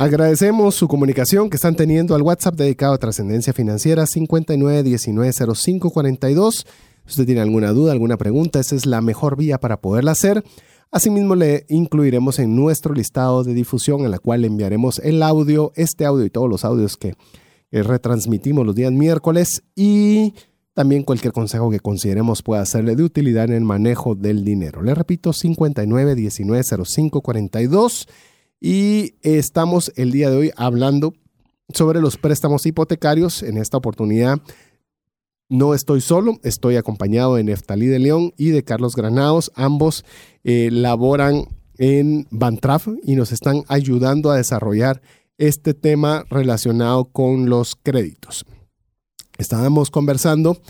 Speaker 1: Agradecemos su comunicación que están teniendo al WhatsApp dedicado a trascendencia financiera 59190542. Si usted tiene alguna duda, alguna pregunta, esa es la mejor vía para poderla hacer. Asimismo, le incluiremos en nuestro listado de difusión en la cual le enviaremos el audio, este audio y todos los audios que, retransmitimos los días miércoles y también cualquier consejo que consideremos pueda serle de utilidad en el manejo del dinero. Le repito, 59190542 y estamos el día de hoy hablando sobre los préstamos hipotecarios. En esta oportunidad no estoy solo, estoy acompañado de Neftalí de León y de Carlos Granados. Ambos eh, laboran en Bantraf y nos están ayudando a desarrollar este tema relacionado con los créditos. Estábamos conversando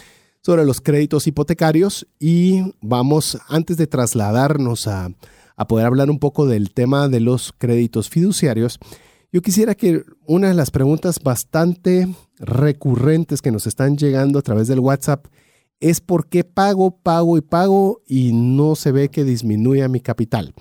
Speaker 1: sobre los créditos hipotecarios y vamos, antes de trasladarnos a, a poder hablar un poco del tema de los créditos fiduciarios, yo quisiera que una de las preguntas bastante recurrentes que nos están llegando a través del WhatsApp es por qué pago, pago y pago y no se ve que disminuya mi capital.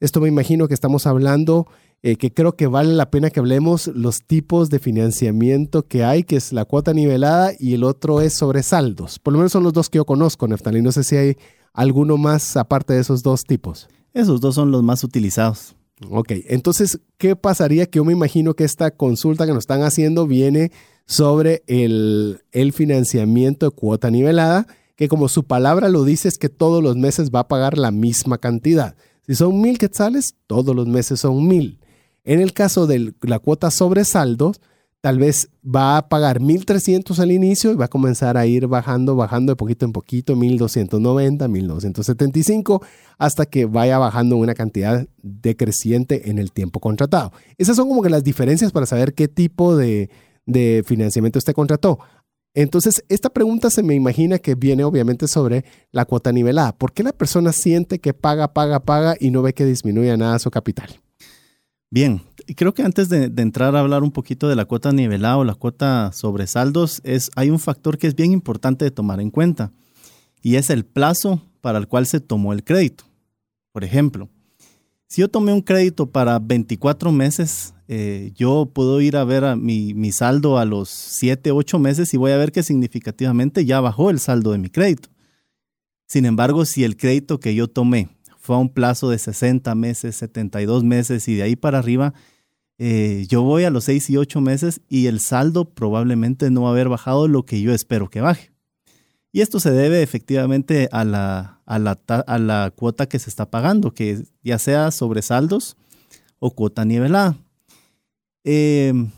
Speaker 1: Esto me imagino que estamos hablando, eh, que creo que vale la pena que hablemos los tipos de financiamiento que hay, que es la cuota nivelada y el otro es sobre saldos. Por lo menos son los dos que yo conozco, Neftalí. No sé si hay alguno más aparte de esos dos tipos.
Speaker 3: Esos dos son los más utilizados.
Speaker 1: Ok, entonces, ¿qué pasaría? Que yo me imagino que esta consulta que nos están haciendo viene sobre el, el financiamiento de cuota nivelada, que como su palabra lo dice es que todos los meses va a pagar la misma cantidad. Si son mil quetzales, todos los meses son mil. En el caso de la cuota sobre saldos, tal vez va a pagar 1.300 al inicio y va a comenzar a ir bajando, bajando de poquito en poquito, 1.290, 1.275, hasta que vaya bajando una cantidad decreciente en el tiempo contratado. Esas son como que las diferencias para saber qué tipo de, de financiamiento usted contrató. Entonces, esta pregunta se me imagina que viene obviamente sobre la cuota nivelada. ¿Por qué la persona siente que paga, paga, paga y no ve que disminuya nada su capital?
Speaker 3: Bien, creo que antes de, entrar a hablar un poquito de la cuota nivelada o la cuota sobre saldos, es, hay un factor que es bien importante de tomar en cuenta y es el plazo para el cual se tomó el crédito. Por ejemplo, Si yo tomé un crédito para 24 meses, eh, yo puedo ir a ver a mi, mi, saldo a los 7, 8 meses y voy a ver que significativamente ya bajó el saldo de mi crédito. Sin embargo, si el crédito que yo tomé fue a un plazo de 60 meses, 72 meses y de ahí para arriba, eh, yo voy a los 6 y 8 meses y el saldo probablemente no va a haber bajado lo que yo espero que baje. Y esto se debe efectivamente a la, a la, a la cuota que se está pagando, que ya sea sobre saldos o cuota nivelada. Em,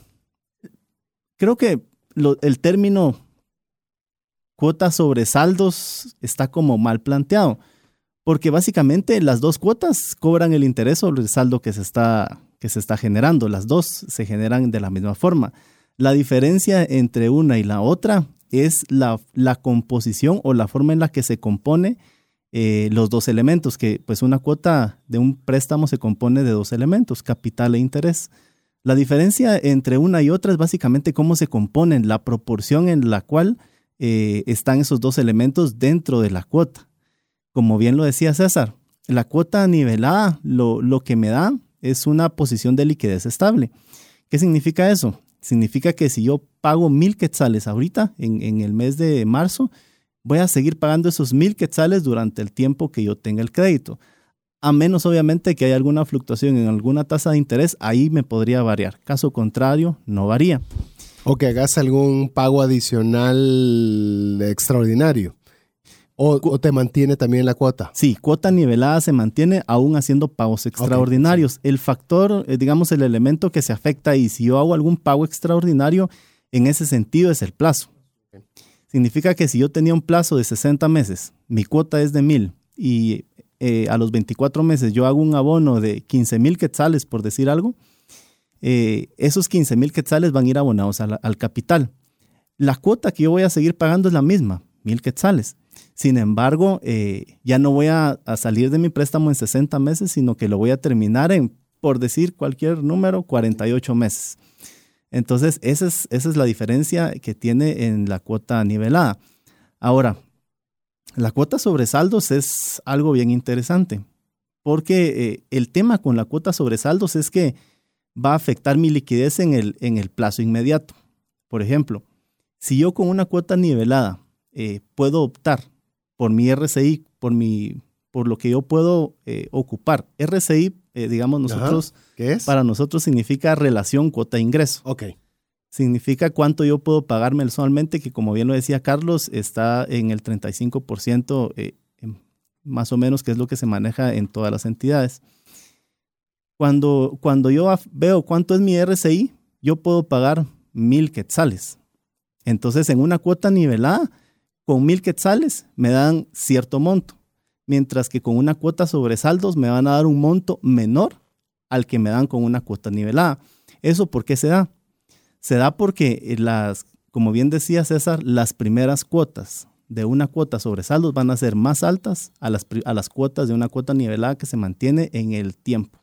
Speaker 3: creo que el término cuota sobre saldos está como mal planteado, porque básicamente las dos cuotas cobran el interés sobre el saldo que se está, que se está generando. Las dos se generan de la misma forma. La diferencia entre una y la otra es la, la composición o la forma en la que se compone eh, los dos elementos, que pues una cuota de un préstamo se compone de dos elementos, capital e interés. La diferencia entre una y otra es básicamente cómo se componen, la proporción en la cual eh, están esos dos elementos dentro de la cuota. Como bien lo decía César, la cuota nivelada lo, lo que me da es una posición de liquidez estable. ¿Qué significa eso? Significa que si yo pago mil quetzales ahorita, en, en el mes de marzo, voy a seguir pagando esos mil quetzales durante el tiempo que yo tenga el crédito. A menos, obviamente, que haya alguna fluctuación en alguna tasa de interés, ahí me podría variar. Caso contrario, no varía.
Speaker 1: O que hagas algún pago adicional extraordinario. O, te mantiene también la cuota?
Speaker 3: Sí, cuota nivelada se mantiene aún haciendo pagos extraordinarios. El factor, eh, digamos, el elemento que se afecta y si yo hago algún pago extraordinario, en ese sentido es el plazo. Significa que si yo tenía un plazo de 60 meses, mi cuota es de 1000 y eh, a los 24 meses yo hago un abono de 15 mil quetzales, por decir algo, eh, esos 15 mil quetzales van a ir abonados al capital. La cuota que yo voy a seguir pagando es la misma, mil quetzales. Sin embargo, eh, ya no voy a, salir de mi préstamo en 60 meses, sino que lo voy a terminar en, por decir cualquier número, 48 meses. Entonces, esa es, esa es la diferencia que tiene en la cuota nivelada. Ahora, la cuota sobre saldos es algo bien interesante, porque eh, el tema con la cuota sobre saldos es que va a afectar mi liquidez en el, en el plazo inmediato. Por ejemplo, si yo con una cuota nivelada eh, puedo optar por mi RCI, por, mi, por lo que yo puedo eh, ocupar. RCI, eh, digamos nosotros,
Speaker 1: ¿Qué es?
Speaker 3: para nosotros significa relación cuota-ingreso.
Speaker 1: Ok.
Speaker 3: Significa cuánto yo puedo pagar mensualmente, que como bien lo decía Carlos, está en el 35%, eh, más o menos, que es lo que se maneja en todas las entidades. Cuando, cuando yo veo cuánto es mi RCI, yo puedo pagar mil quetzales. Entonces, en una cuota nivelada, con mil quetzales me dan cierto monto, mientras que con una cuota sobre saldos me van a dar un monto menor al que me dan con una cuota nivelada. ¿Eso por qué se da? Se da porque eh, las, como bien decía César, las primeras cuotas de una cuota sobre saldos van a ser más altas a las, a las cuotas de una cuota nivelada que se mantiene en el tiempo.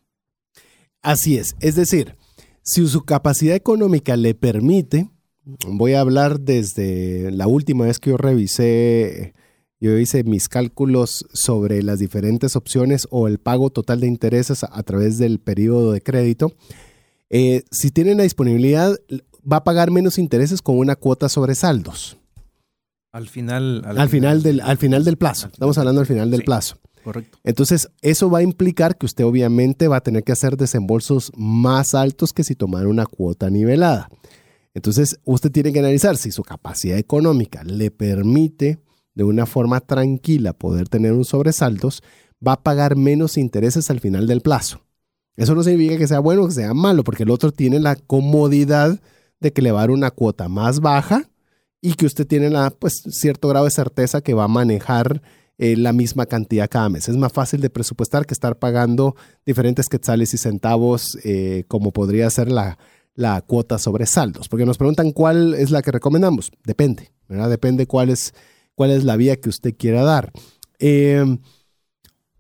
Speaker 1: Así es, es decir, si su capacidad económica le permite, voy a hablar desde la última vez que yo revisé, yo hice mis cálculos sobre las diferentes opciones o el pago total de intereses a, través del periodo de crédito. Eh, si tienen la disponibilidad, va a pagar menos intereses con una cuota sobre saldos.
Speaker 2: Al final,
Speaker 1: al, final, del, al final del plazo. Estamos hablando al final del plazo.
Speaker 3: Correcto.
Speaker 1: Entonces, eso va a implicar que usted obviamente va a tener que hacer desembolsos más altos que si tomara una cuota nivelada. Entonces, usted tiene que analizar si su capacidad económica le permite de una forma tranquila poder tener un sobresaltos, va a pagar menos intereses al final del plazo. Eso no significa que sea bueno o que sea malo, porque el otro tiene la comodidad de que le va a dar una cuota más baja y que usted tiene la, pues, cierto grado de certeza que va a manejar eh, la misma cantidad cada mes. Es más fácil de presupuestar que estar pagando diferentes quetzales y centavos, eh, como podría ser la, la cuota sobre saldos, porque nos preguntan cuál es la que recomendamos. Depende. Depende cuál es, cuál es la vía que usted quiera dar. Em,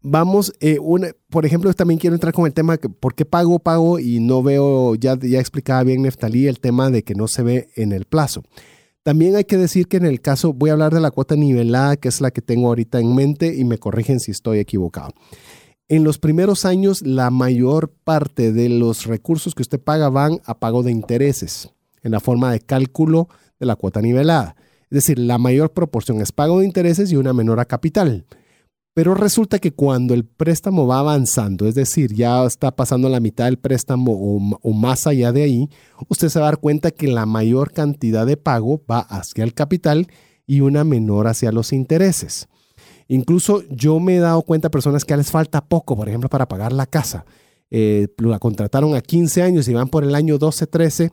Speaker 1: vamos, eh, por ejemplo, también quiero entrar con el tema de por qué pago, pago y no veo, ya, ya explicaba bien Neftalí el tema de que no se ve en el plazo. También hay que decir que en el caso, voy a hablar de la cuota nivelada, que es la que tengo ahorita en mente y me corrigen si estoy equivocado. En los primeros años, la mayor parte de los recursos que usted paga van a pago de intereses en la forma de cálculo de la cuota nivelada. Es decir, la mayor proporción es pago de intereses y una menor a capital. Pero resulta que cuando el préstamo va avanzando, es decir, ya está pasando la mitad del préstamo o, más allá de ahí, usted se va a dar cuenta que la mayor cantidad de pago va hacia el capital y una menor hacia los intereses. Incluso yo me he dado cuenta de personas que les falta poco, por ejemplo, para pagar la casa. Eh, la contrataron a 15 años y van por el año 12, 13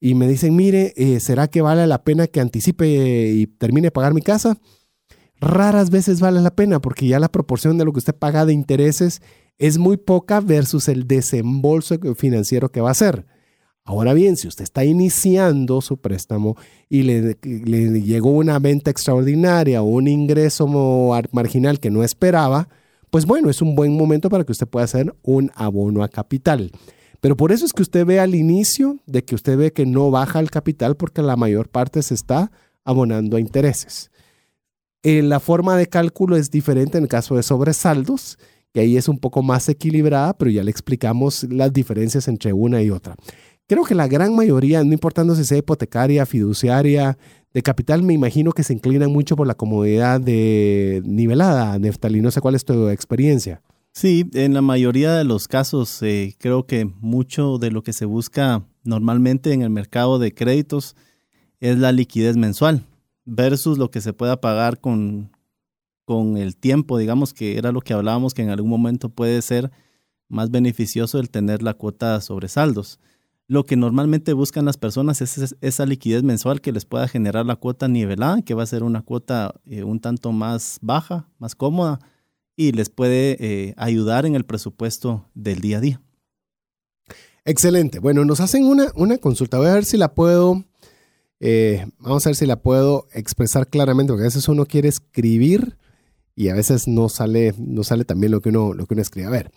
Speaker 1: y me dicen, mire, eh, ¿será que vale la pena que anticipe y termine de pagar mi casa? Raras veces vale la pena porque ya la proporción de lo que usted paga de intereses es muy poca versus el desembolso financiero que va a hacer. Ahora bien, si usted está iniciando su préstamo y le, llegó una venta extraordinaria o un ingreso marginal que no esperaba, pues bueno, es un buen momento para que usted pueda hacer un abono a capital. Pero por eso es que usted ve al inicio de que usted ve que no baja el capital porque la mayor parte se está abonando a intereses. Eh, la forma de cálculo es diferente en el caso de sobresaldos, que ahí es un poco más equilibrada, pero ya le explicamos las diferencias entre una y otra. Creo que la gran mayoría, no importando si sea hipotecaria, fiduciaria, de capital, me imagino que se inclinan mucho por la comodidad de nivelada. Neftali, no sé cuál es tu experiencia.
Speaker 3: Sí, en la mayoría de los casos eh, creo que mucho de lo que se busca normalmente en el mercado de créditos es la liquidez mensual versus lo que se pueda pagar con, con el tiempo, digamos que era lo que hablábamos que en algún momento puede ser más beneficioso el tener la cuota sobre saldos lo que normalmente buscan las personas es esa liquidez mensual que les pueda generar la cuota nivelada, que va a ser una cuota eh, un tanto más baja, más cómoda y les puede eh, ayudar en el presupuesto del día a día.
Speaker 1: Excelente. Bueno, nos hacen una, una consulta. Voy a ver si la puedo, eh, vamos a ver si la puedo expresar claramente, porque a veces uno quiere escribir y a veces no sale, no sale también lo que uno, lo que uno escribe. A ver.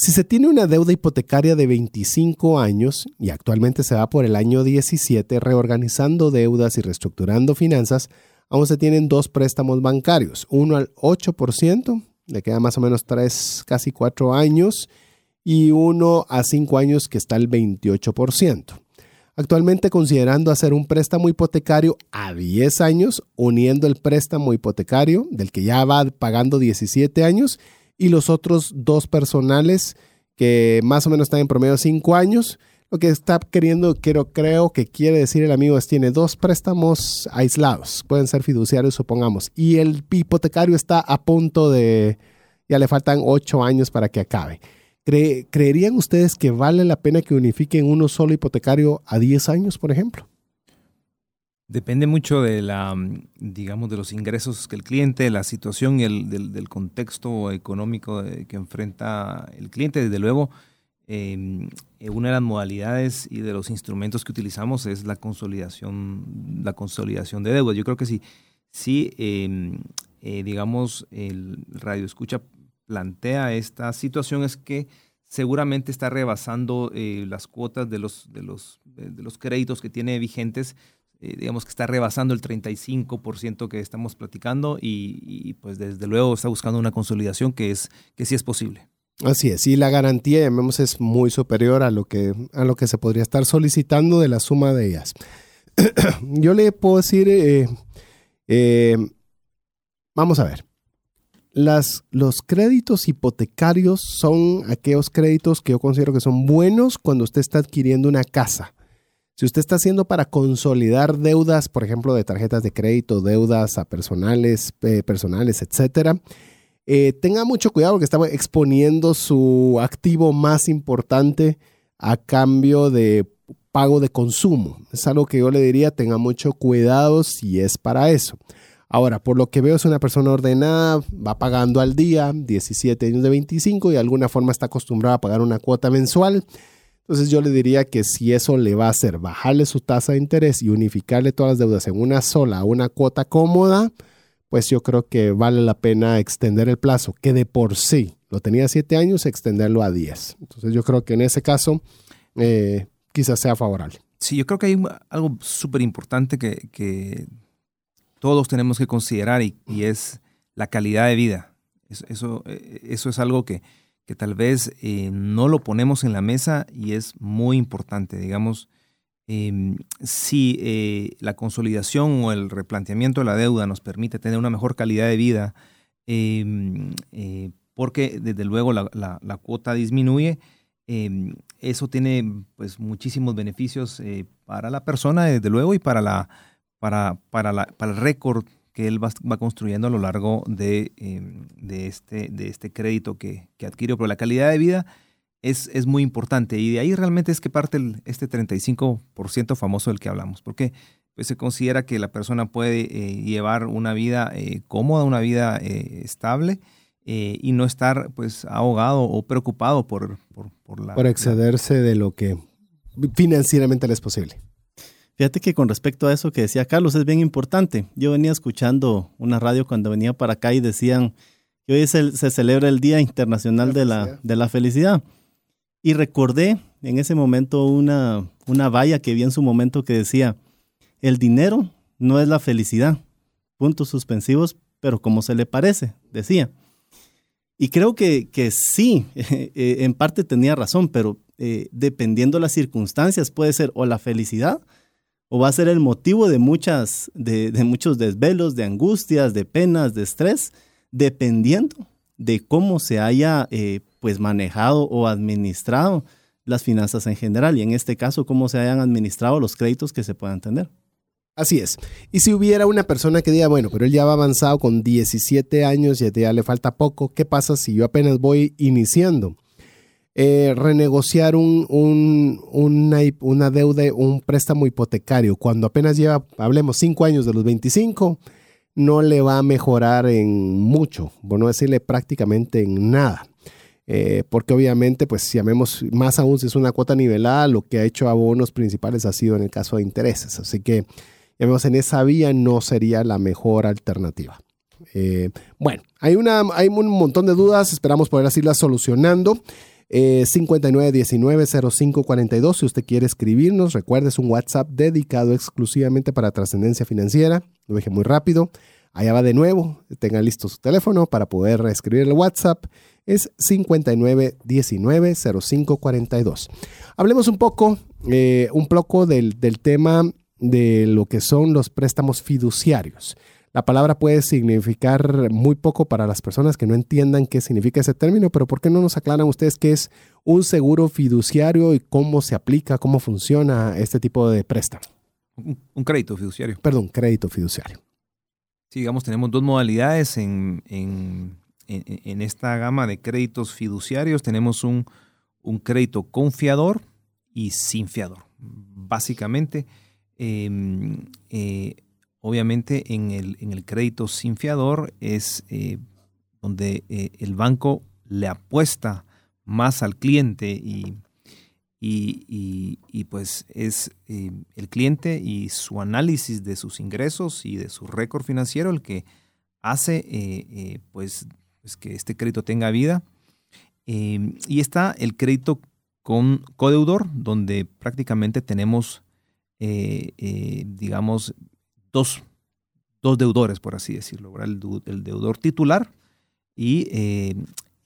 Speaker 1: Si se tiene una deuda hipotecaria de 25 años y actualmente se va por el año 17 reorganizando deudas y reestructurando finanzas, aún se tienen dos préstamos bancarios, uno al 8%, le queda más o menos 3, casi 4 años, y uno a 5 años que está al 28%. Actualmente considerando hacer un préstamo hipotecario a 10 años, uniendo el préstamo hipotecario del que ya va pagando 17 años y los otros dos personales que más o menos están en promedio cinco años. Lo que está queriendo, quiero, creo que quiere decir el amigo es tiene dos préstamos aislados, pueden ser fiduciarios, supongamos, y el hipotecario está a punto de, ya le faltan ocho años para que acabe. ¿Creerían ustedes que vale la pena que unifiquen uno solo hipotecario a 10 años, por ejemplo?
Speaker 2: Depende mucho de la, mm, digamos, de los ingresos que el cliente, la situación y el, del, contexto económico que enfrenta el cliente. Desde luego, em, eh, una de las modalidades y de los instrumentos que utilizamos es la consolidación, la consolidación de deudas. Yo creo que si, si em, eh, digamos, el radio escucha plantea esta situación es que seguramente está rebasando eh, las cuotas de los, de, los, de los créditos que tiene vigentes eh, digamos que está rebasando el 35% que estamos platicando y, pues desde luego está buscando una consolidación que, es, que sí es posible.
Speaker 1: Así es, y la garantía, llamemos, es muy superior a lo que, a lo que se podría estar solicitando de la suma de ellas. <clears throat> Yo le puedo decir, eh, eh, vamos a ver, las, los créditos hipotecarios son aquellos créditos que yo considero que son buenos cuando usted está adquiriendo una casa. Si usted está haciendo para consolidar deudas, por ejemplo, de tarjetas de crédito, deudas a personales, eh, personales, etcétera, eh, tenga mucho cuidado porque está exponiendo su activo más importante a cambio de pago de consumo. Es algo que yo le diría, tenga mucho cuidado si es para eso. Ahora, por lo que veo es una persona ordenada, va pagando al día, 17 años de 25 y de alguna forma está acostumbrada a pagar una cuota mensual. Entonces yo le diría que si eso le va a hacer bajarle su tasa de interés y unificarle todas las deudas en una sola, una cuota cómoda, pues yo creo que vale la pena extender el plazo, que de por sí lo tenía siete años, extenderlo a diez. Entonces yo creo que en ese caso eh, quizás sea favorable.
Speaker 2: Sí, yo creo que hay algo súper importante que, todos tenemos que considerar y, es la calidad de vida. Eso, eh, eso es algo que, que tal vez eh, no lo ponemos en la mesa y es muy importante. Digamos, em, si eh, la consolidación o el replanteamiento de la deuda nos permite tener una mejor calidad de vida, em, eh, porque desde luego la, cuota disminuye, em, eso tiene pues muchísimos beneficios para la persona, desde luego, y para, la, para, para, la, para el récord que él va, construyendo a lo largo de, em, este, este crédito que, adquirió. Pero la calidad de vida es, muy importante y de ahí realmente es que parte este 35% famoso del que hablamos, porque pues, se considera que la persona puede eh, llevar una vida eh, cómoda, una vida eh, estable. y no estar pues ahogado o preocupado por la...
Speaker 1: Por excederse de lo que financieramente le es posible.
Speaker 3: Fíjate que con respecto a eso que decía Carlos, es bien importante. Yo venía escuchando una radio cuando venía para acá y decían que hoy se, celebra el Día Internacional de la, de la Felicidad. Y recordé en ese momento una, una valla que vi en su momento que decía, el dinero no es la felicidad, puntos suspensivos, pero como se le parece, decía. Y creo que, que sí, <laughs> eh, en parte tenía razón, pero eh, dependiendo las circunstancias puede ser o la felicidad o va a ser el motivo de, muchas, de, muchos desvelos, de angustias, de penas, de estrés, dependiendo de cómo se haya eh, pues manejado o administrado las finanzas en general y en este caso cómo se hayan administrado los créditos que se puedan tener.
Speaker 1: Así es. Y si hubiera una persona que diga, bueno, pero él ya va avanzado con 17 años y ya le falta poco, ¿qué pasa si yo apenas voy iniciando? Eh, renegociar un, una, deuda, un préstamo hipotecario, cuando apenas lleva, hablemos, cinco años de los 25, no le va a mejorar en mucho, por no decirle prácticamente en nada. Eh, porque obviamente, pues si llamemos más aún si es una cuota nivelada, lo que ha hecho abonos principales ha sido en el caso de intereses. Así que, llamemos en esa vía no sería la mejor alternativa. Eh, bueno, hay, un montón de dudas, esperamos poder irlas solucionando. Eh, 5919-0542. Si usted quiere escribirnos, recuerde, es un WhatsApp dedicado exclusivamente para trascendencia financiera. Lo dije muy rápido. Allá va de nuevo. Tenga listo su teléfono para poder escribir el WhatsApp. Es 5919-0542. Hablemos un poco, eh, un poco del, del tema de lo que son los préstamos fiduciarios. La palabra puede significar muy poco para las personas que no entiendan qué significa ese término, pero ¿por qué no nos aclaran ustedes qué es un seguro fiduciario y cómo se aplica, cómo funciona este tipo de préstamo?
Speaker 2: Un, crédito fiduciario.
Speaker 1: Perdón, crédito fiduciario.
Speaker 2: Sí, digamos, tenemos dos modalidades en, esta gama de créditos fiduciarios. Tenemos un, crédito confiador y sin fiador. Básicamente, em, eh, Obviamente en el, en el crédito sin fiador es eh, donde eh, el banco le apuesta más al cliente y, y, pues es eh, el cliente y su análisis de sus ingresos y de su récord financiero el que hace pues, pues, que este crédito tenga vida. y está el crédito con codeudor, donde prácticamente tenemos, digamos, dos, deudores, por así decirlo, el, deudor titular y eh,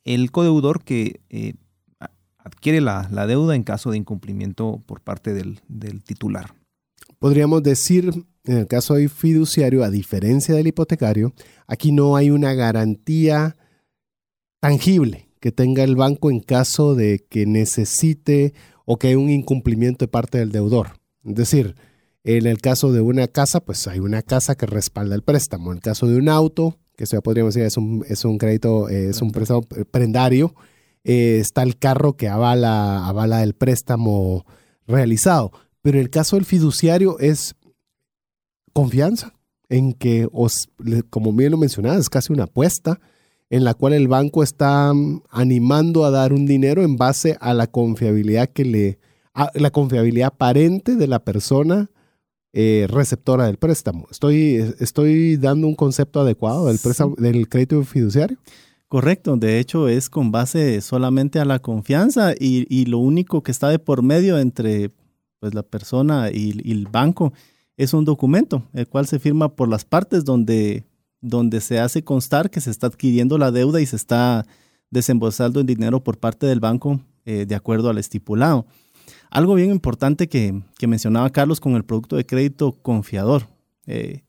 Speaker 2: el codeudor que eh, adquiere la, deuda en caso de incumplimiento por parte del, titular.
Speaker 1: Podríamos decir, en el caso de fiduciario, a diferencia del hipotecario, aquí no hay una garantía tangible que tenga el banco en caso de que necesite o que haya un incumplimiento de parte del deudor. Es decir, en el caso de una casa, pues hay una casa que respalda el préstamo. En el caso de un auto, que eso ya podríamos decir es un, es un crédito, eh, es un préstamo prendario, eh, está el carro que avala, avala el préstamo realizado. Pero en el caso del fiduciario es confianza en que, os, como bien lo mencionaba, es casi una apuesta en la cual el banco está mm, animando a dar un dinero en base a la confiabilidad que le, a la confiabilidad aparente de la persona eh, receptora del préstamo. ¿Estoy, ¿Estoy dando un concepto adecuado del, préstamo, del crédito fiduciario?
Speaker 3: Correcto, de hecho es con base solamente a la confianza y, lo único que está de por medio entre pues, la persona y, el banco es un documento, el cual se firma por las partes donde, donde se hace constar que se está adquiriendo la deuda y se está desembolsando el dinero por parte del banco eh, de acuerdo al estipulado. Algo bien importante que, mencionaba Carlos con el producto de crédito confiador. Eh,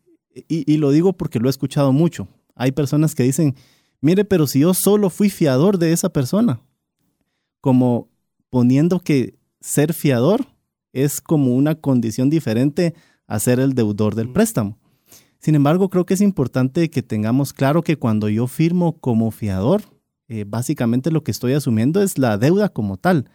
Speaker 3: y, lo digo porque lo he escuchado mucho. Hay personas que dicen, mire, pero si yo solo fui fiador de esa persona, como poniendo que ser fiador es como una condición diferente a ser el deudor del préstamo. Sin embargo, creo que es importante que tengamos claro que cuando yo firmo como fiador, eh, básicamente lo que estoy asumiendo es la deuda como tal,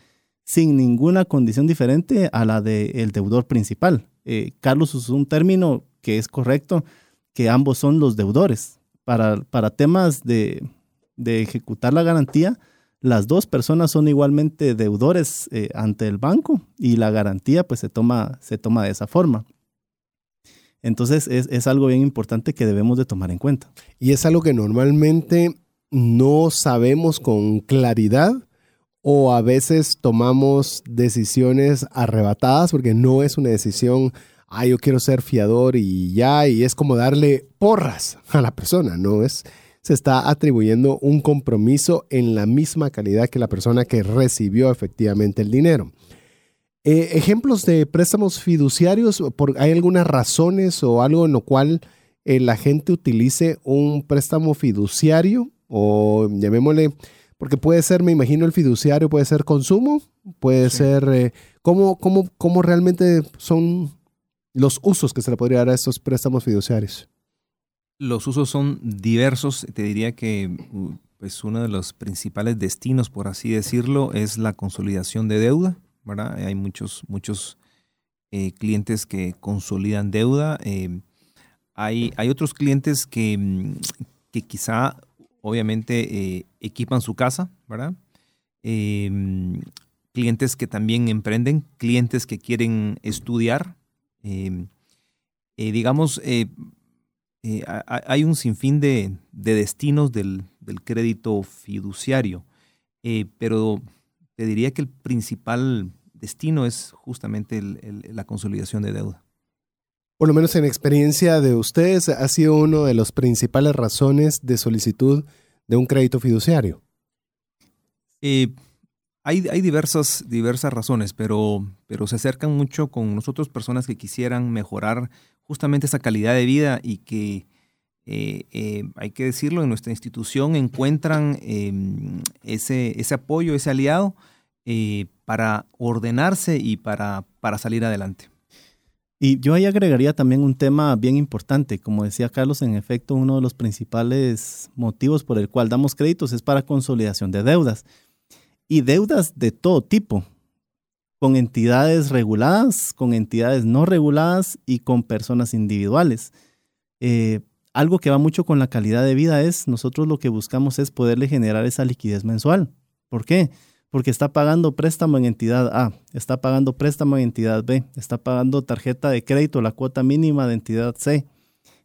Speaker 3: sin ninguna condición diferente a la del deudor principal. Eh, Carlos usó un término que es correcto, que ambos son los deudores. Para, para temas de, ejecutar la garantía, las dos personas son igualmente deudores eh, ante el banco y la garantía pues se toma, se toma de esa forma. Entonces es, es, algo bien importante que debemos de tomar en cuenta.
Speaker 1: Y es algo que normalmente no sabemos con claridad o a veces tomamos decisiones arrebatadas porque no es una decisión, ah, yo quiero ser fiador y ya, y es como darle porras a la persona, no es, se está atribuyendo un compromiso en la misma calidad que la persona que recibió efectivamente el dinero. Eh, ejemplos de préstamos fiduciarios, ¿hay algunas razones o algo en lo cual eh, la gente utilice un préstamo fiduciario? o llamémosle, porque puede ser, me imagino, el fiduciario, puede ser consumo, puede ser, eh, ¿cómo, cómo, realmente son los usos que se le podría dar a estos préstamos fiduciarios?
Speaker 2: Los usos son diversos, te diría que pues uno de los principales destinos, por así decirlo, es la consolidación de deuda, ¿verdad? Hay muchos, muchos eh, clientes que consolidan deuda. Eh, hay, hay otros clientes que, que quizá obviamente eh, equipan su casa, ¿verdad? Em, clientes que también emprenden, clientes que quieren estudiar. Em, eh, digamos, eh, hay un sinfín de, destinos del, crédito fiduciario, pero te diría que el principal destino es justamente la consolidación de deuda
Speaker 1: por lo menos en experiencia de ustedes, ha sido una de las principales razones de solicitud de un crédito fiduciario?
Speaker 2: Eh, hay, hay diversas, diversas razones, pero, pero se acercan mucho con nosotros personas que quisieran mejorar justamente esa calidad de vida y que, eh, eh, hay que decirlo, en nuestra institución encuentran em, ese, ese apoyo, ese aliado para ordenarse y para, para salir adelante.
Speaker 3: Y yo ahí agregaría también un tema bien importante. Como decía Carlos, en efecto, uno de los principales motivos por el cual damos créditos es para consolidación de deudas. Y deudas de todo tipo, con entidades reguladas, con entidades no reguladas y con personas individuales. Eh, algo que va mucho con la calidad de vida es, nosotros lo que buscamos es poderle generar esa liquidez mensual. ¿Por qué? Porque está pagando préstamo en entidad A, está pagando préstamo en entidad B, está pagando tarjeta de crédito, la cuota mínima de entidad C,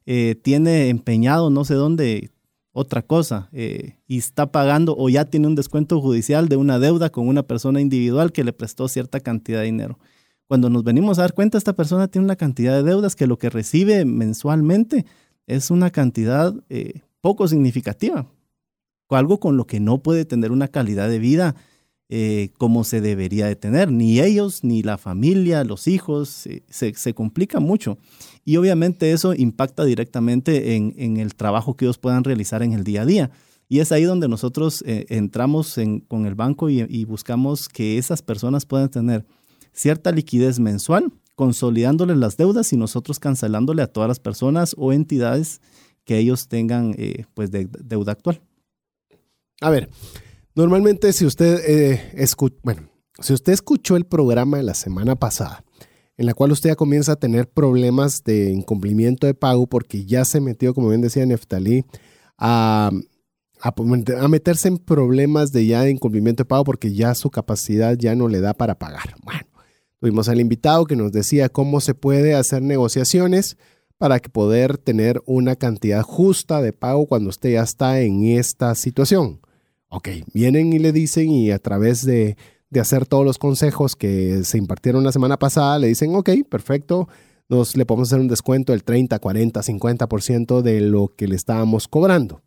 Speaker 3: eh, tiene empeñado no sé dónde otra cosa eh, y está pagando o ya tiene un descuento judicial de una deuda con una persona individual que le prestó cierta cantidad de dinero. Cuando nos venimos a dar cuenta, esta persona tiene una cantidad de deudas que lo que recibe mensualmente es una cantidad eh, poco significativa, algo con lo que no puede tener una calidad de vida eh, como se debería de tener. Ni ellos, ni la familia, los hijos, se, complica mucho. Y obviamente eso impacta directamente en, el trabajo que ellos puedan realizar en el día a día. Y es ahí donde nosotros eh, entramos con el banco y, buscamos que esas personas puedan tener cierta liquidez mensual, consolidándoles las deudas y nosotros cancelándole a todas las personas o entidades que ellos tengan eh, pues de, deuda actual.
Speaker 1: A ver, Normalmente si usted, eh, bueno, si usted escuchó el programa de la semana pasada, en la cual usted ya comienza a tener problemas de incumplimiento de pago porque ya se metió, como bien decía Neftalí, a, a, meterse en problemas de ya incumplimiento de pago porque ya su capacidad ya no le da para pagar. Bueno, tuvimos al invitado que nos decía cómo se puede hacer negociaciones para que poder tener una cantidad justa de pago cuando usted ya está en esta situación. Ok, vienen y le dicen y a través de, hacer todos los consejos que se impartieron la semana pasada, le dicen, ok, perfecto, nos le podemos hacer un descuento del 30, 40, 50% de lo que le estábamos cobrando.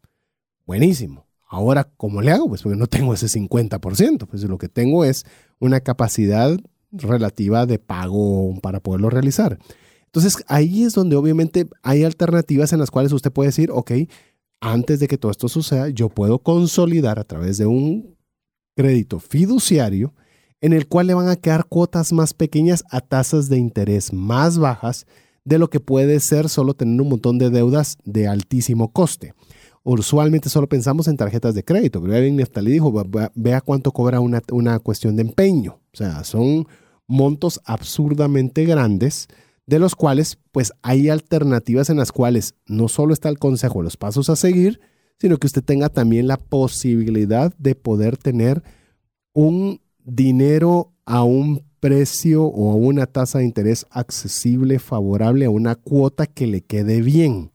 Speaker 1: Buenísimo. Ahora, ¿cómo le hago? Pues porque no tengo ese 50%, pues lo que tengo es una capacidad relativa de pago para poderlo realizar. Entonces, ahí es donde obviamente hay alternativas en las cuales usted puede decir, ok, antes de que todo esto suceda, yo puedo consolidar a través de un crédito fiduciario en el cual le van a quedar cuotas más pequeñas a tasas de interés más bajas de lo que puede ser solo tener un montón de deudas de altísimo coste. Usualmente solo pensamos en tarjetas de crédito, pero bien Neftalí dijo, vea cuánto cobra una, una cuestión de empeño. O sea, son montos absurdamente grandes de los cuales pues hay alternativas en las cuales no solo está el consejo, los pasos a seguir, sino que usted tenga también la posibilidad de poder tener un dinero a un precio o a una tasa de interés accesible, favorable, a una cuota que le quede bien.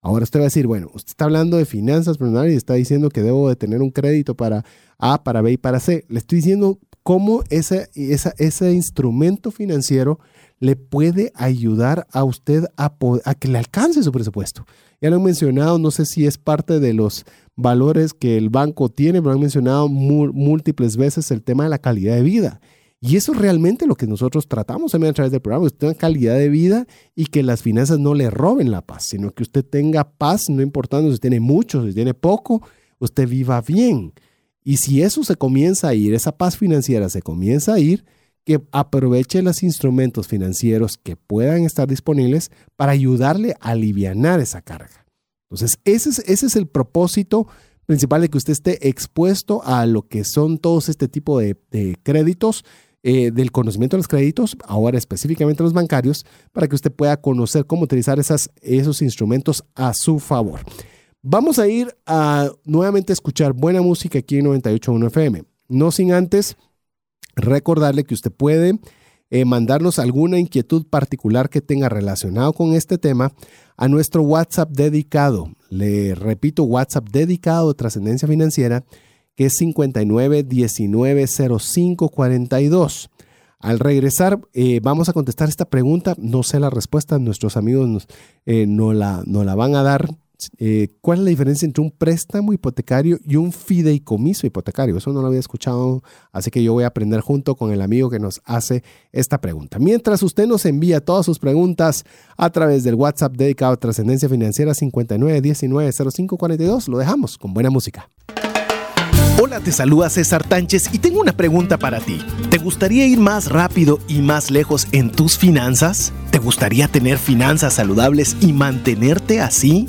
Speaker 1: Ahora usted va a decir, bueno, usted está hablando de finanzas personales y está diciendo que debo de tener un crédito para A, para B y para C. Le estoy diciendo cómo ese, ese instrumento financiero le puede ayudar a usted a, que le alcance su presupuesto. Ya lo he mencionado, no sé si es parte de los valores que el banco tiene, pero han mencionado múltiples veces el tema de la calidad de vida. Y eso es realmente lo que nosotros tratamos también a través del programa, usted tenga calidad de vida y que las finanzas no le roben la paz, sino que usted tenga paz, no importando si tiene mucho, si tiene poco, usted viva bien. Y si eso se comienza a ir, esa paz financiera se comienza a ir, que aproveche los instrumentos financieros que puedan estar disponibles para ayudarle a aliviar esa carga. Entonces, ese es, el propósito principal de que usted esté expuesto a lo que son todos este tipo de, créditos, eh, del conocimiento de los créditos, ahora específicamente los bancarios, para que usted pueda conocer cómo utilizar esos instrumentos a su favor. Vamos a ir a nuevamente escuchar buena música aquí en 98.1 FM. No sin antes recordarle que usted puede eh, mandarnos alguna inquietud particular que tenga relacionado con este tema a nuestro WhatsApp dedicado. Le repito, WhatsApp dedicado de trascendencia financiera, que es 59190542. Al regresar, eh, vamos a contestar esta pregunta. No sé la respuesta, nuestros amigos nos, eh, la, no la van a dar eh, ¿cuál es la diferencia entre un préstamo hipotecario y un fideicomiso hipotecario? Eso no lo había escuchado, así que yo voy a aprender junto con el amigo que nos hace esta pregunta. Mientras usted nos envía todas sus preguntas a través del WhatsApp dedicado a Trascendencia Financiera 59190542, lo dejamos con buena música.
Speaker 4: Hola, te saluda César Tánchez y tengo una pregunta para ti. ¿Te gustaría ir más rápido y más lejos en tus finanzas? ¿Te gustaría tener finanzas saludables y mantenerte así?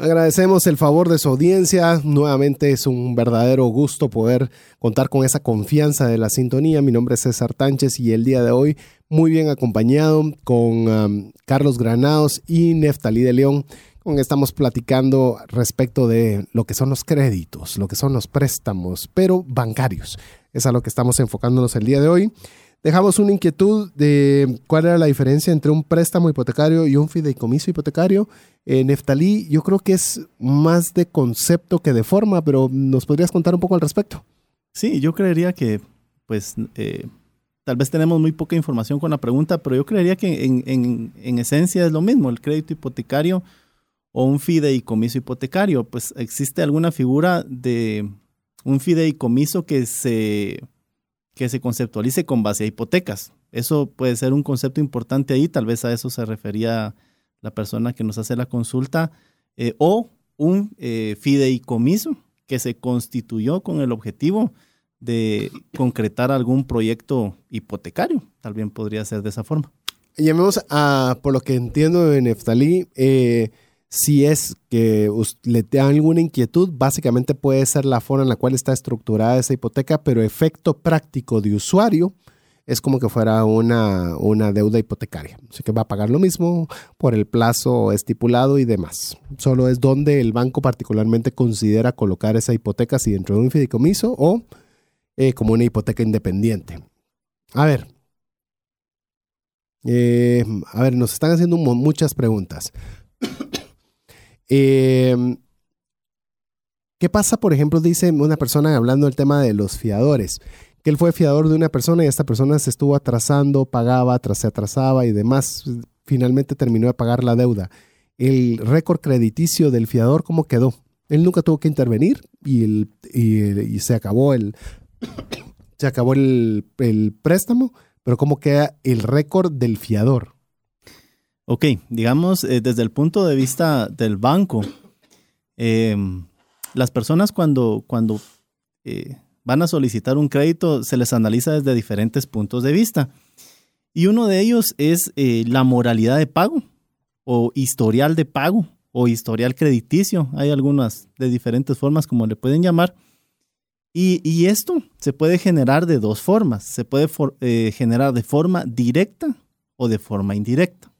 Speaker 1: Agradecemos el favor de su audiencia. Nuevamente es un verdadero gusto poder contar con esa confianza de la sintonía. Mi nombre es César Tánchez y el día de hoy muy bien acompañado con um, Carlos Granados y Neftalí de León, con estamos platicando respecto de lo que son los créditos, lo que son los préstamos, pero bancarios. Es a lo que estamos enfocándonos el día de hoy. Dejamos una inquietud de cuál era la diferencia entre un préstamo hipotecario y un fideicomiso hipotecario. Eh, Neftalí, yo creo que es más de concepto que de forma, pero ¿nos podrías contar un poco al respecto?
Speaker 3: Sí, yo creería que, pues, eh, tal vez tenemos muy poca información con la pregunta, pero yo creería que en, en esencia es lo mismo, el crédito hipotecario o un fideicomiso hipotecario. Pues existe alguna figura de un fideicomiso que se que se conceptualice con base a hipotecas. Eso puede ser un concepto importante ahí, tal vez a eso se refería la persona que nos hace la consulta, eh, o un eh, fideicomiso que se constituyó con el objetivo de concretar algún proyecto hipotecario. Tal vez podría ser de esa forma.
Speaker 1: Llamemos a, por lo que entiendo de Neftalí, eh, si es que le da alguna inquietud, básicamente puede ser la forma en la cual está estructurada esa hipoteca, pero efecto práctico de usuario es como que fuera una, una deuda hipotecaria. Así que va a pagar lo mismo por el plazo estipulado y demás. Solo es donde el banco particularmente considera colocar esa hipoteca, si dentro de un fideicomiso o eh, como una hipoteca independiente. A ver. Eh, a ver, nos están haciendo muchas preguntas. Eh, ¿Qué pasa, por ejemplo, dice una persona hablando del tema de los fiadores? Que él fue fiador de una persona y esta persona se estuvo atrasando, pagaba, se atrasaba y demás. Finalmente terminó de pagar la deuda. El récord crediticio del fiador, ¿cómo quedó? Él nunca tuvo que intervenir y, y se acabó el, <coughs> se acabó el, préstamo, pero ¿cómo queda el récord del fiador?
Speaker 3: Ok, digamos, eh, desde el punto de vista del banco, em, las personas cuando, cuando eh, van a solicitar un crédito se les analiza desde diferentes puntos de vista. Y uno de ellos es eh, la moralidad de pago o historial de pago o historial crediticio. Hay algunas de diferentes formas como le pueden llamar. Y, esto se puede generar de dos formas. Se puede eh, generar de forma directa o de forma indirecta.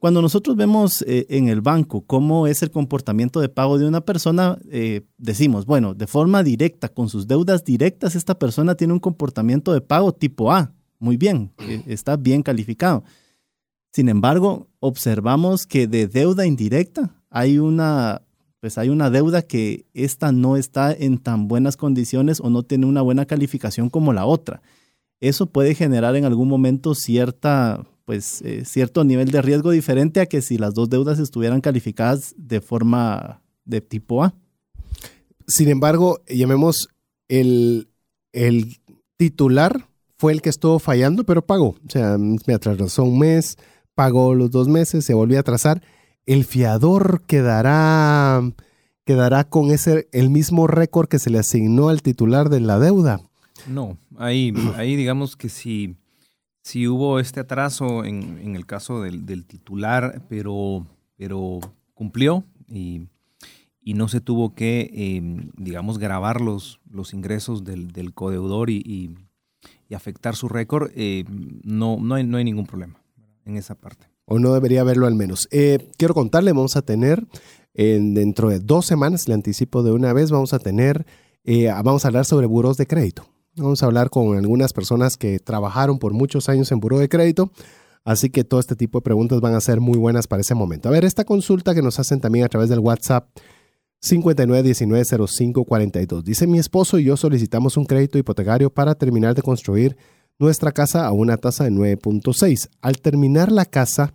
Speaker 3: Cuando nosotros vemos eh, en el banco cómo es el comportamiento de pago de una persona, eh, decimos, bueno, de forma directa, con sus deudas directas, esta persona tiene un comportamiento de pago tipo A. Muy bien, está bien calificado. Sin embargo, observamos que de deuda indirecta hay una pues hay una deuda que esta no está en tan buenas condiciones o no tiene una buena calificación como la otra. Eso puede generar en algún momento cierta, pues, eh, cierto nivel de riesgo diferente a que si las dos deudas estuvieran calificadas de forma de tipo A.
Speaker 1: Sin embargo, llamemos el, el titular fue el que estuvo fallando, pero pagó. O sea, me atrasó un mes, pagó los dos meses, se volvió a atrasar el fiador quedará, quedará con ese, el mismo récord que se le asignó al titular de la deuda.
Speaker 2: No, ahí, ahí digamos que si, si hubo este atraso en, el caso del, titular, pero, pero cumplió y, no se tuvo que, em, digamos, grabar los, los ingresos del, del codeudor y, afectar su récord, eh, no, no, hay, no hay ningún problema en esa parte
Speaker 1: o no debería haberlo al menos. Eh, quiero contarle, vamos a tener en, dentro de dos semanas, le anticipo de una vez, vamos a tener, eh, vamos a hablar sobre buros de crédito. Vamos a hablar con algunas personas que trabajaron por muchos años en buró de crédito. Así que todo este tipo de preguntas van a ser muy buenas para ese momento. A ver, esta consulta que nos hacen también a través del WhatsApp 59190542. Dice mi esposo y yo solicitamos un crédito hipotecario para terminar de construir nuestra casa a una tasa de 9.6. Al terminar la casa,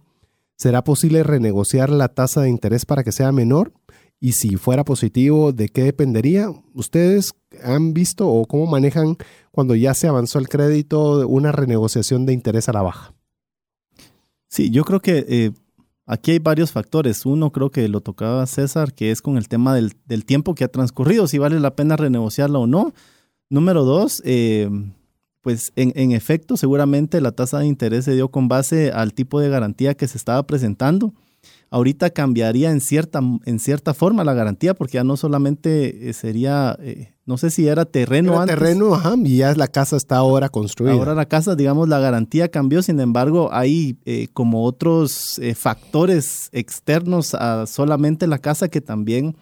Speaker 1: ¿será posible renegociar la tasa de interés para que sea menor? Y si fuera positivo, ¿de qué dependería? ¿Ustedes han visto o cómo manejan cuando ya se avanzó el crédito una renegociación de interés a la baja?
Speaker 3: Sí, yo creo que eh, aquí hay varios factores. Uno creo que lo tocaba César, que es con el tema del, tiempo que ha transcurrido, si vale la pena renegociarla o no. Número dos, eh, pues en, efecto, seguramente la tasa de interés se dio con base al tipo de garantía que se estaba presentando. Ahorita cambiaría en cierta, en cierta forma la garantía porque ya no solamente eh, sería, eh, no sé si era terreno era antes.
Speaker 1: Terreno, ajá, y ya la casa está ahora construida.
Speaker 3: Ahora la casa, digamos, la garantía cambió, sin embargo, hay eh, como otros factores externos a solamente la casa que también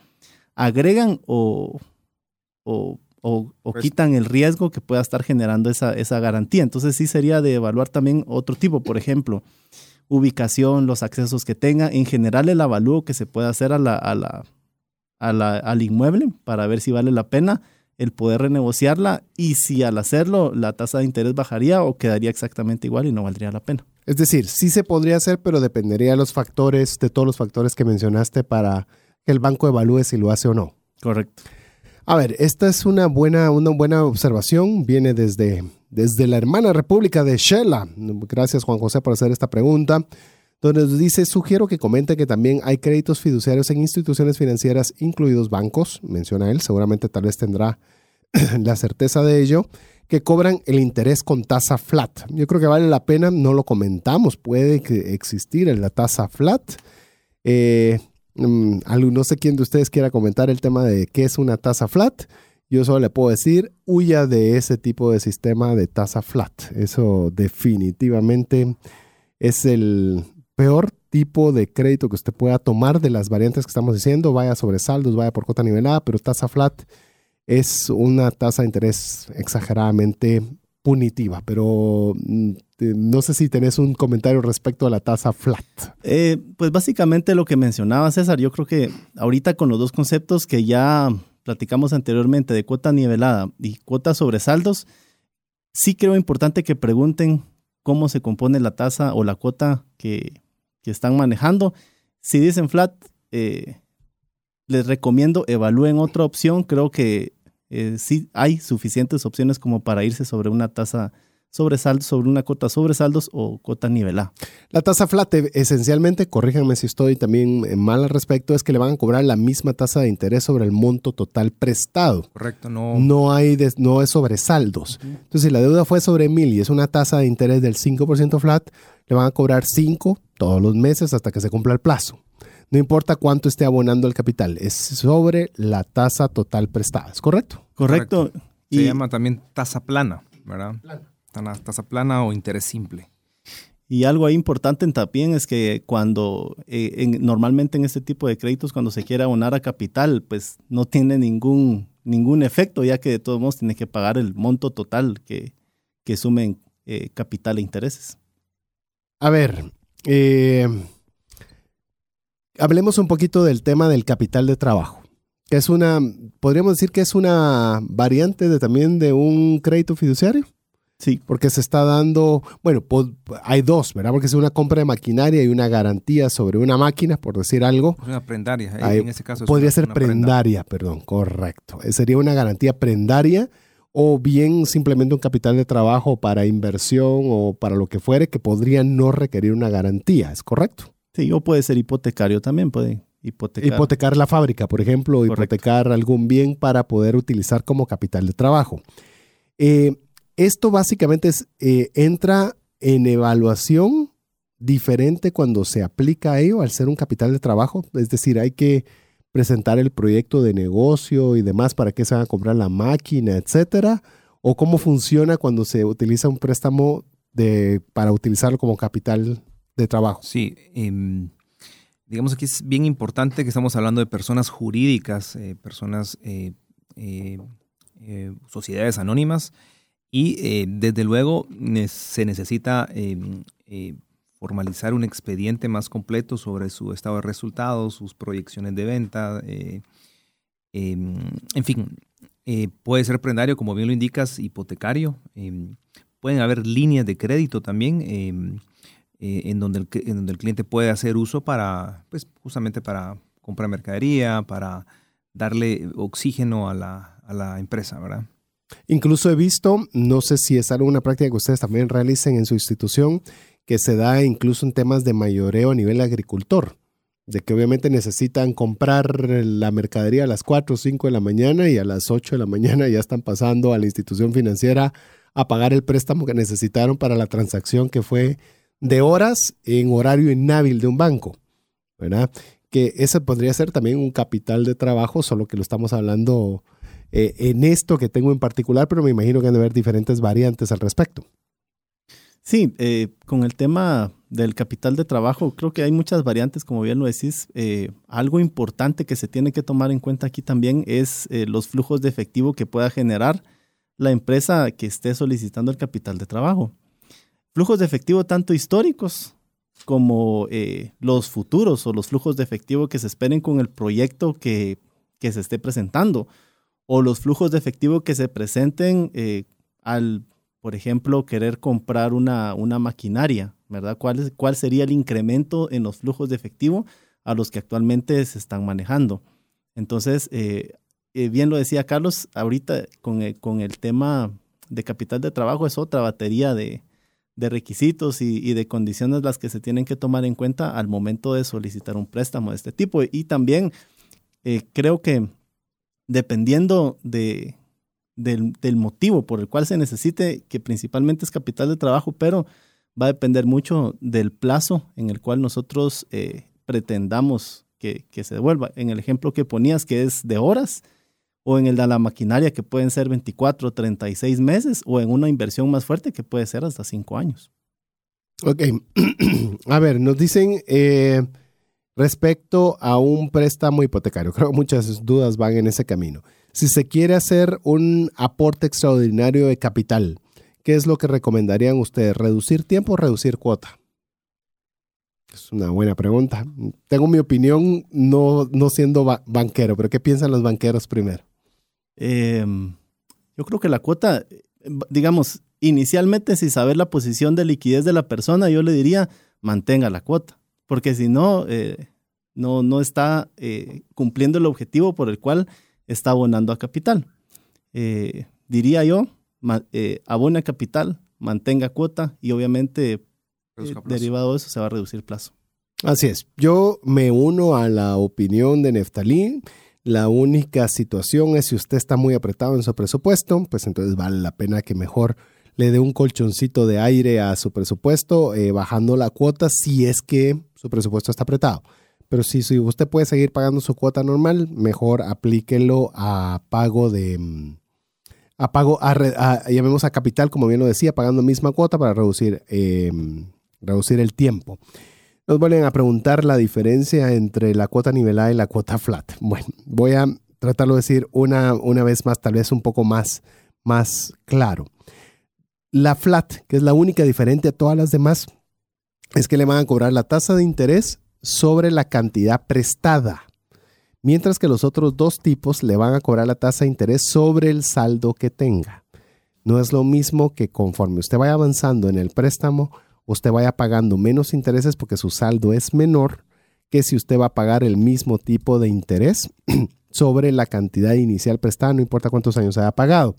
Speaker 3: agregan o, o o, pues quitan el riesgo que pueda estar generando esa, esa garantía. Entonces sí sería de evaluar también otro tipo, por ejemplo, ubicación, los accesos que tenga, en general el avalúo que se puede hacer a la, a la, al inmueble para ver si vale la pena el poder renegociarla y si al hacerlo la tasa de interés bajaría o quedaría exactamente igual y no valdría la pena.
Speaker 1: Es decir, sí se podría hacer, pero dependería de los factores, de todos los factores que mencionaste para que el banco evalúe si lo hace o no.
Speaker 3: Correcto.
Speaker 1: A ver, esta es una buena, una buena observación. Viene desde, desde la hermana República de Shela. Gracias, Juan José, por hacer esta pregunta. donde dice, sugiero que comente que también hay créditos fiduciarios en instituciones financieras, incluidos bancos, menciona él, seguramente tal vez tendrá <clears throat> la certeza de ello, que cobran el interés con tasa flat. Yo creo que vale la pena, no lo comentamos, puede existir la tasa flat. Eh, mm, no sé quién de ustedes quiera comentar el tema de qué es una tasa flat. Yo solo le puedo decir, huya de ese tipo de sistema de tasa flat. Eso definitivamente es el peor tipo de crédito que usted pueda tomar de las variantes que estamos diciendo, vaya sobre saldos, vaya por cuota nivelada, pero tasa flat es una tasa de interés exageradamente punitiva, pero mm, no sé si tenés un comentario respecto a la tasa flat.
Speaker 3: Eh, pues básicamente lo que mencionaba César, yo creo que ahorita con los dos conceptos que ya platicamos anteriormente de cuota nivelada y cuota sobre saldos, sí creo importante que pregunten cómo se compone la tasa o la cuota que, están manejando. Si dicen flat, eh, les recomiendo evalúen otra opción. Creo que eh, sí hay suficientes opciones como para irse sobre una tasa sobresaldos, sobre una cuota sobresaldos o cuota nivelada.
Speaker 1: La tasa flat, eh, esencialmente, corríjanme si estoy también eh, mal al respecto, es que le van a cobrar la misma tasa de interés sobre el monto total prestado.
Speaker 2: Correcto, no.
Speaker 1: No, hay no es sobre saldos. Entonces, si la deuda fue sobre mil y es una tasa de interés del 5% flat, le van a cobrar 5 todos los meses hasta que se cumpla el plazo. No importa cuánto esté abonando el capital, es sobre la tasa total prestada, ¿es correcto?
Speaker 3: Correcto.
Speaker 2: Se llama también tasa plana, ¿verdad? Plana. Tasa plana o interés simple.
Speaker 3: Y algo ahí importante también es que cuando eh, normalmente en este tipo de créditos, cuando se quiere abonar a capital, pues no tiene ningún, ningún efecto, ya que de todos modos tiene que pagar el monto total que, que sumen eh, capital e intereses.
Speaker 1: A ver, eh, hablemos un poquito del tema del capital de trabajo, que es una, podríamos decir que es una variante de, también de un crédito fiduciario.
Speaker 3: Sí.
Speaker 1: Porque se está dando, bueno, hay dos, ¿verdad? Porque es una compra de maquinaria y una garantía sobre una máquina, por decir algo.
Speaker 2: Es una prendaria, en ese caso.
Speaker 1: podría ser prendaria, perdón, correcto. Sería una garantía prendaria o bien simplemente un capital de trabajo para inversión o para lo que fuere que podría no requerir una garantía, ¿es correcto?
Speaker 3: Sí, o puede ser hipotecario también, puede
Speaker 1: hipotecar. Hipotecar la fábrica, por ejemplo, o hipotecar algún bien para poder utilizar como capital de trabajo. Eh, esto básicamente es, eh, entra en evaluación diferente cuando se aplica a ello al ser un capital de trabajo. Es decir, hay que presentar el proyecto de negocio y demás para que se van a comprar la máquina, etcétera. O cómo funciona cuando se utiliza un préstamo de, para utilizarlo como capital de trabajo.
Speaker 2: Sí, em, digamos aquí es bien importante que estamos hablando de personas jurídicas, eh, personas, eh, eh, sociedades anónimas, y desde luego se necesita em, formalizar un expediente más completo sobre su estado de resultados, sus proyecciones de venta, em, en fin, puede ser prendario, como bien lo indicas, hipotecario, pueden haber líneas de crédito también eh, en, donde el, en donde el cliente puede hacer uso para, pues justamente para comprar mercadería, para darle oxígeno a la, a la empresa, ¿verdad?
Speaker 1: Incluso he visto, no sé si es alguna práctica que ustedes también realicen en su institución, que se da incluso en temas de mayoreo a nivel agricultor, de que obviamente necesitan comprar la mercadería a las 4 o 5 de la mañana y a las 8 de la mañana ya están pasando a la institución financiera a pagar el préstamo que necesitaron para la transacción que fue de horas en horario inhábil de un banco, ¿verdad? Que ese podría ser también un capital de trabajo, solo que lo estamos hablando eh, en esto que tengo en particular, pero me imagino que han de haber diferentes variantes al respecto.
Speaker 3: Sí, eh, con el tema del capital de trabajo, creo que hay muchas variantes, como bien lo decís. Eh, algo importante que se tiene que tomar en cuenta aquí también es los flujos de efectivo que pueda generar la empresa que esté solicitando el capital de trabajo flujos de efectivo tanto históricos como eh, los futuros o los flujos de efectivo que se esperen con el proyecto que, se esté presentando o los flujos de efectivo que se presenten eh, al, por ejemplo, querer comprar una, una maquinaria, ¿verdad? ¿Cuál, ¿Cuál sería el incremento en los flujos de efectivo a los que actualmente se están manejando? Entonces, eh, bien lo decía Carlos, ahorita con con el tema de capital de trabajo es otra batería de, de requisitos y, de condiciones las que se tienen que tomar en cuenta al momento de solicitar un préstamo de este tipo. Y también eh, creo que dependiendo de, del, motivo por el cual se necesite, que principalmente es capital de trabajo, pero va a depender mucho del plazo en el cual nosotros eh, pretendamos que, que, se devuelva. En el ejemplo que ponías, que es de horas, o en el de la maquinaria, que pueden ser 24, 36 meses, o en una inversión más fuerte, que puede ser hasta 5 años.
Speaker 1: Ok, <clears throat> a ver, nos dicen eh, respecto a un préstamo hipotecario, <laughs> creo que muchas dudas van en ese camino. Si se quiere hacer un aporte extraordinario de capital, ¿qué es lo que recomendarían ustedes? ¿Reducir tiempo o reducir cuota? Es una buena pregunta. Tengo mi opinión no, no siendo banquero, pero ¿qué piensan los banqueros primero?
Speaker 3: Em, yo creo que la cuota, digamos, inicialmente sin saber la posición de liquidez de la persona, yo le diría, mantenga la cuota, porque si no, eh, no, no está eh, cumpliendo el objetivo por el cual está abonando a capital. Eh, diría yo, abona capital, mantenga cuota y obviamente derivado de eso se va a reducir plazo.
Speaker 1: Así es. Yo me uno a la opinión de Neftalí. La única situación es si usted está muy apretado en su presupuesto, pues entonces vale la pena que mejor le dé un colchoncito de aire a su presupuesto, eh, bajando la cuota si es que su presupuesto está apretado. Pero si, usted puede seguir pagando su cuota normal, mejor aplíquelo a pago de... Mm, a pago, a, llamemos a capital, como bien lo decía, pagando misma cuota para reducir, em, reducir el tiempo. Nos vuelven a preguntar la diferencia entre la cuota nivelada y la cuota flat. Bueno, voy a tratarlo de decir una, una vez más, tal vez un poco más, más claro. La flat, que es la única diferente a todas las demás, es que le van a cobrar la tasa de interés sobre la cantidad prestada, mientras que los otros dos tipos le van a cobrar la tasa de interés sobre el saldo que tenga. No es lo mismo que conforme usted vaya avanzando en el préstamo, usted vaya pagando menos intereses porque su saldo es menor que si usted va a pagar el mismo tipo de interés <clears throat> sobre la cantidad inicial prestada, no importa cuántos años haya pagado.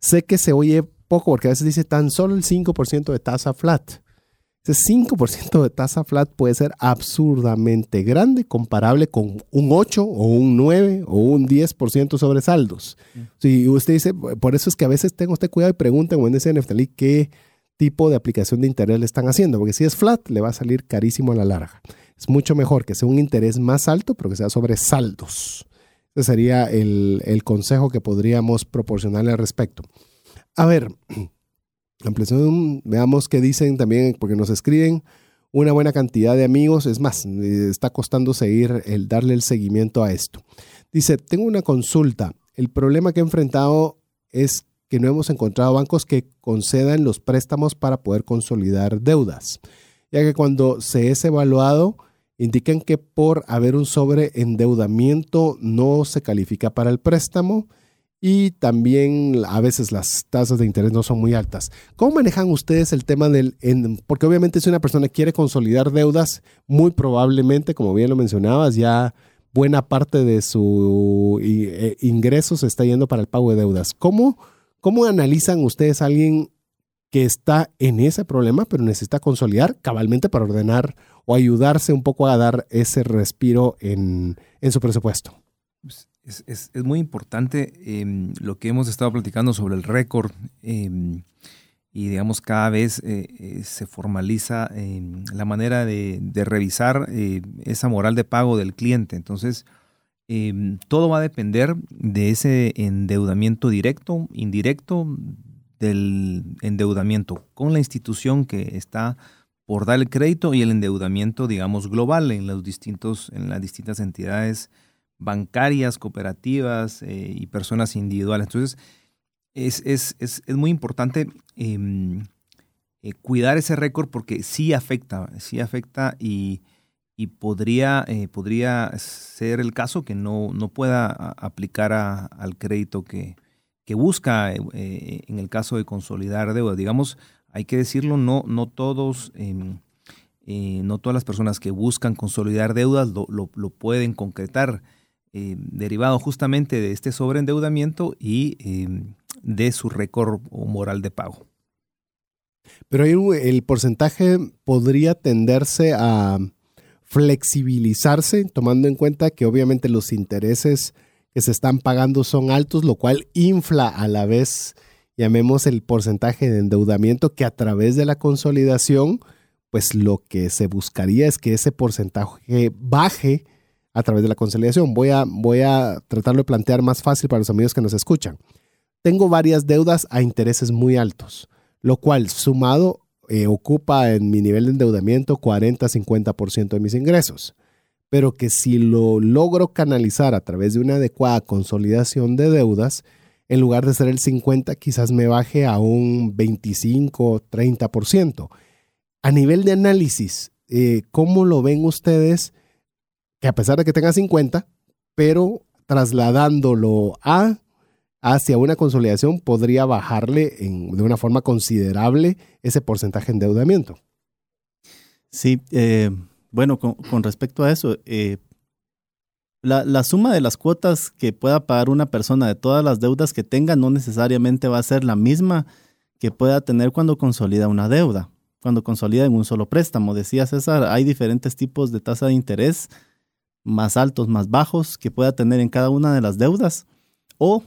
Speaker 1: Sé que se oye poco porque a veces dice tan solo el 5% de tasa flat. Ese 5% de tasa flat puede ser absurdamente grande, comparable con un 8 o un 9 o un 10% sobre saldos. Si usted dice, por eso es que a veces tengo usted cuidado y pregunten en ese qué tipo de aplicación de interés le están haciendo, porque si es flat le va a salir carísimo a la larga. Es mucho mejor que sea un interés más alto, pero que sea sobre saldos. Ese sería el, consejo que podríamos proporcionarle al respecto. A ver, <clears throat> ampliación, veamos qué dicen también, porque nos escriben una buena cantidad de amigos. Es más, está costando seguir el darle el seguimiento a esto. Dice, tengo una consulta. El problema que he enfrentado es que no hemos encontrado bancos que concedan los préstamos para poder consolidar deudas, ya que cuando se es evaluado indican que por haber un sobreendeudamiento no se califica para el préstamo y también a veces las tasas de interés no son muy altas. ¿Cómo manejan ustedes el tema del, porque obviamente si una persona quiere consolidar deudas, muy probablemente, como bien lo mencionabas, ya buena parte de su eh, ingreso se está yendo para el pago de deudas. ¿Cómo? ¿Cómo analizan ustedes a alguien que está en ese problema, pero necesita consolidar cabalmente para ordenar o ayudarse un poco a dar ese respiro en, su presupuesto?
Speaker 2: Pues, es, muy importante em, lo que hemos estado platicando sobre el récord em, y digamos cada vez eh, eh, se formaliza em, la manera de, de revisar eh, esa moral de pago del cliente. Entonces, Em, todo va a depender de ese endeudamiento directo, indirecto, del endeudamiento con la institución que está por dar el crédito y el endeudamiento, digamos, global en, los distintos, en las distintas entidades bancarias, cooperativas eh, y personas individuales. Entonces, es, es, es, es muy importante em, eh, cuidar ese récord porque sí afecta, sí afecta y y podría, eh, podría ser el caso que no, no pueda aplicar al crédito que, que busca eh, eh, en el caso de consolidar deuda. Digamos, hay que decirlo, no, no todos, em, no todas las personas que buscan consolidar deudas lo, lo, pueden concretar, derivado justamente de este sobreendeudamiento y em, de su récord o moral de pago.
Speaker 1: Pero el porcentaje podría tenderse a flexibilizarse, tomando en cuenta que obviamente los intereses que se están pagando son altos, lo cual infla a la vez, llamemos el porcentaje de endeudamiento, que a través de la consolidación, pues lo que se buscaría es que ese porcentaje baje a través de la consolidación. Voy a, voy a tratarlo de plantear más fácil para los amigos que nos escuchan. Tengo varias deudas a intereses muy altos, lo cual sumado eh, ocupa en mi nivel de endeudamiento 40-50% de mis ingresos. Pero que si lo logro canalizar a través de una adecuada consolidación de deudas, en lugar de ser el 50, quizás me baje a un 25-30%. A nivel de análisis, eh, ¿cómo lo ven ustedes? Que a pesar de que tenga 50, pero trasladándolo a hacia una consolidación podría bajarle de una forma considerable ese porcentaje de endeudamiento.
Speaker 3: Sí, eh, bueno, con, con respecto a eso, eh, la, la suma de las cuotas que pueda pagar una persona de todas las deudas que tenga no necesariamente va a ser la misma que pueda tener cuando consolida una deuda, cuando consolida en un solo préstamo. Decía César, hay diferentes tipos de tasa de interés, más altos, más bajos, que pueda tener en cada una de las deudas. O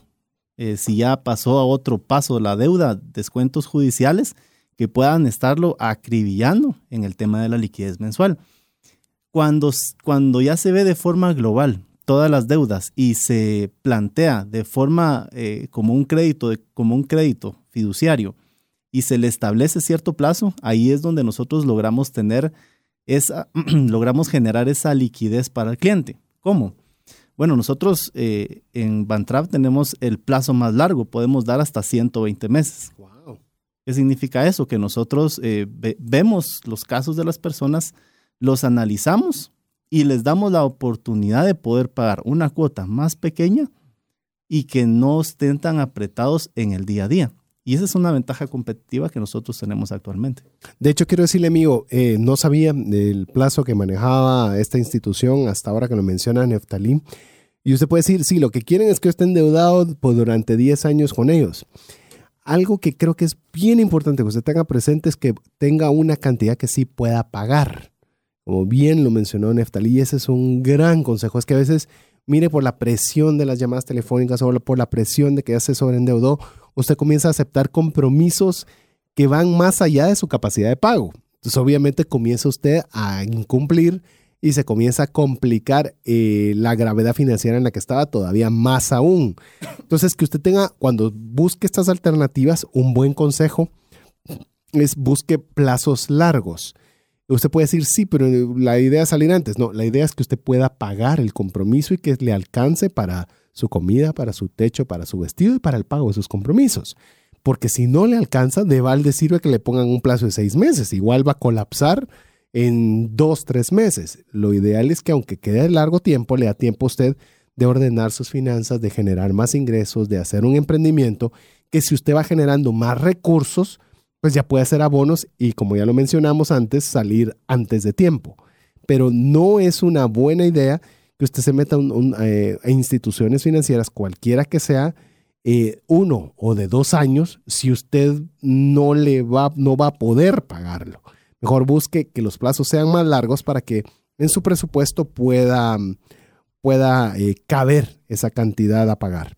Speaker 3: eh, si ya pasó a otro paso la deuda, descuentos judiciales, que puedan estarlo acribillando en el tema de la liquidez mensual. Cuando, cuando ya se ve de forma global todas las deudas y se plantea de forma eh, como un crédito, como un crédito fiduciario y se le establece cierto plazo, ahí es donde nosotros logramos tener esa, <clears throat> logramos generar esa liquidez para el cliente. ¿Cómo? Bueno, nosotros eh, en Bantrap tenemos el plazo más largo, podemos dar hasta 120 meses.
Speaker 1: Wow.
Speaker 3: ¿Qué significa eso? Que nosotros eh, ve- vemos los casos de las personas, los analizamos y les damos la oportunidad de poder pagar una cuota más pequeña y que no estén tan apretados en el día a día. Y esa es una ventaja competitiva que nosotros tenemos actualmente.
Speaker 1: De hecho, quiero decirle, amigo, eh, no sabía del plazo que manejaba esta institución hasta ahora que lo menciona Neftalí. Y usted puede decir, sí, lo que quieren es que esté endeudado por durante 10 años con ellos. Algo que creo que es bien importante que usted tenga presente es que tenga una cantidad que sí pueda pagar. Como bien lo mencionó Neftalí, ese es un gran consejo. Es que a veces, mire, por la presión de las llamadas telefónicas o por la presión de que ya se sobreendeudó, usted comienza a aceptar compromisos que van más allá de su capacidad de pago. Entonces, obviamente, comienza usted a incumplir y se comienza a complicar eh, la gravedad financiera en la que estaba todavía más aún. Entonces, que usted tenga, cuando busque estas alternativas, un buen consejo es busque plazos largos. Usted puede decir, sí, pero la idea es salir antes. No, la idea es que usted pueda pagar el compromiso y que le alcance para su comida, para su techo, para su vestido y para el pago de sus compromisos. Porque si no le alcanza, de balde sirve que le pongan un plazo de seis meses. Igual va a colapsar en dos, tres meses. Lo ideal es que aunque quede largo tiempo, le da tiempo a usted de ordenar sus finanzas, de generar más ingresos, de hacer un emprendimiento, que si usted va generando más recursos, pues ya puede hacer abonos y como ya lo mencionamos antes, salir antes de tiempo. Pero no es una buena idea que usted se meta un, un, eh, a instituciones financieras, cualquiera que sea, eh, uno o de dos años, si usted no le va, no va a poder pagarlo. Mejor busque que los plazos sean más largos para que en su presupuesto pueda, pueda eh, caber esa cantidad a pagar.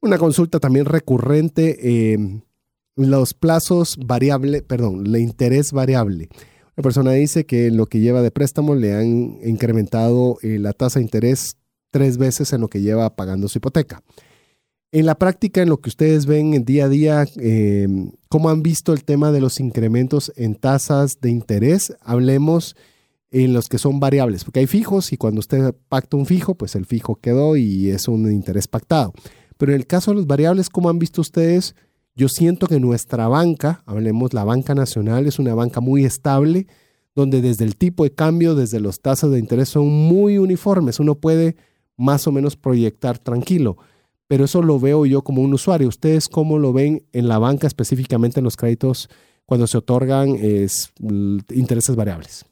Speaker 1: Una consulta también recurrente, eh, los plazos variable, perdón, el interés variable. Una persona dice que en lo que lleva de préstamo le han incrementado eh, la tasa de interés tres veces en lo que lleva pagando su hipoteca. En la práctica, en lo que ustedes ven en día a día, eh, ¿cómo han visto el tema de los incrementos en tasas de interés? Hablemos en los que son variables, porque hay fijos y cuando usted pacta un fijo, pues el fijo quedó y es un interés pactado. Pero en el caso de los variables, ¿cómo han visto ustedes? Yo siento que nuestra banca, hablemos la banca nacional, es una banca muy estable, donde desde el tipo de cambio, desde las tasas de interés son muy uniformes. Uno puede más o menos proyectar tranquilo pero eso lo veo yo como un usuario. ¿Ustedes cómo lo ven en la banca, específicamente en los créditos cuando se otorgan es, intereses variables?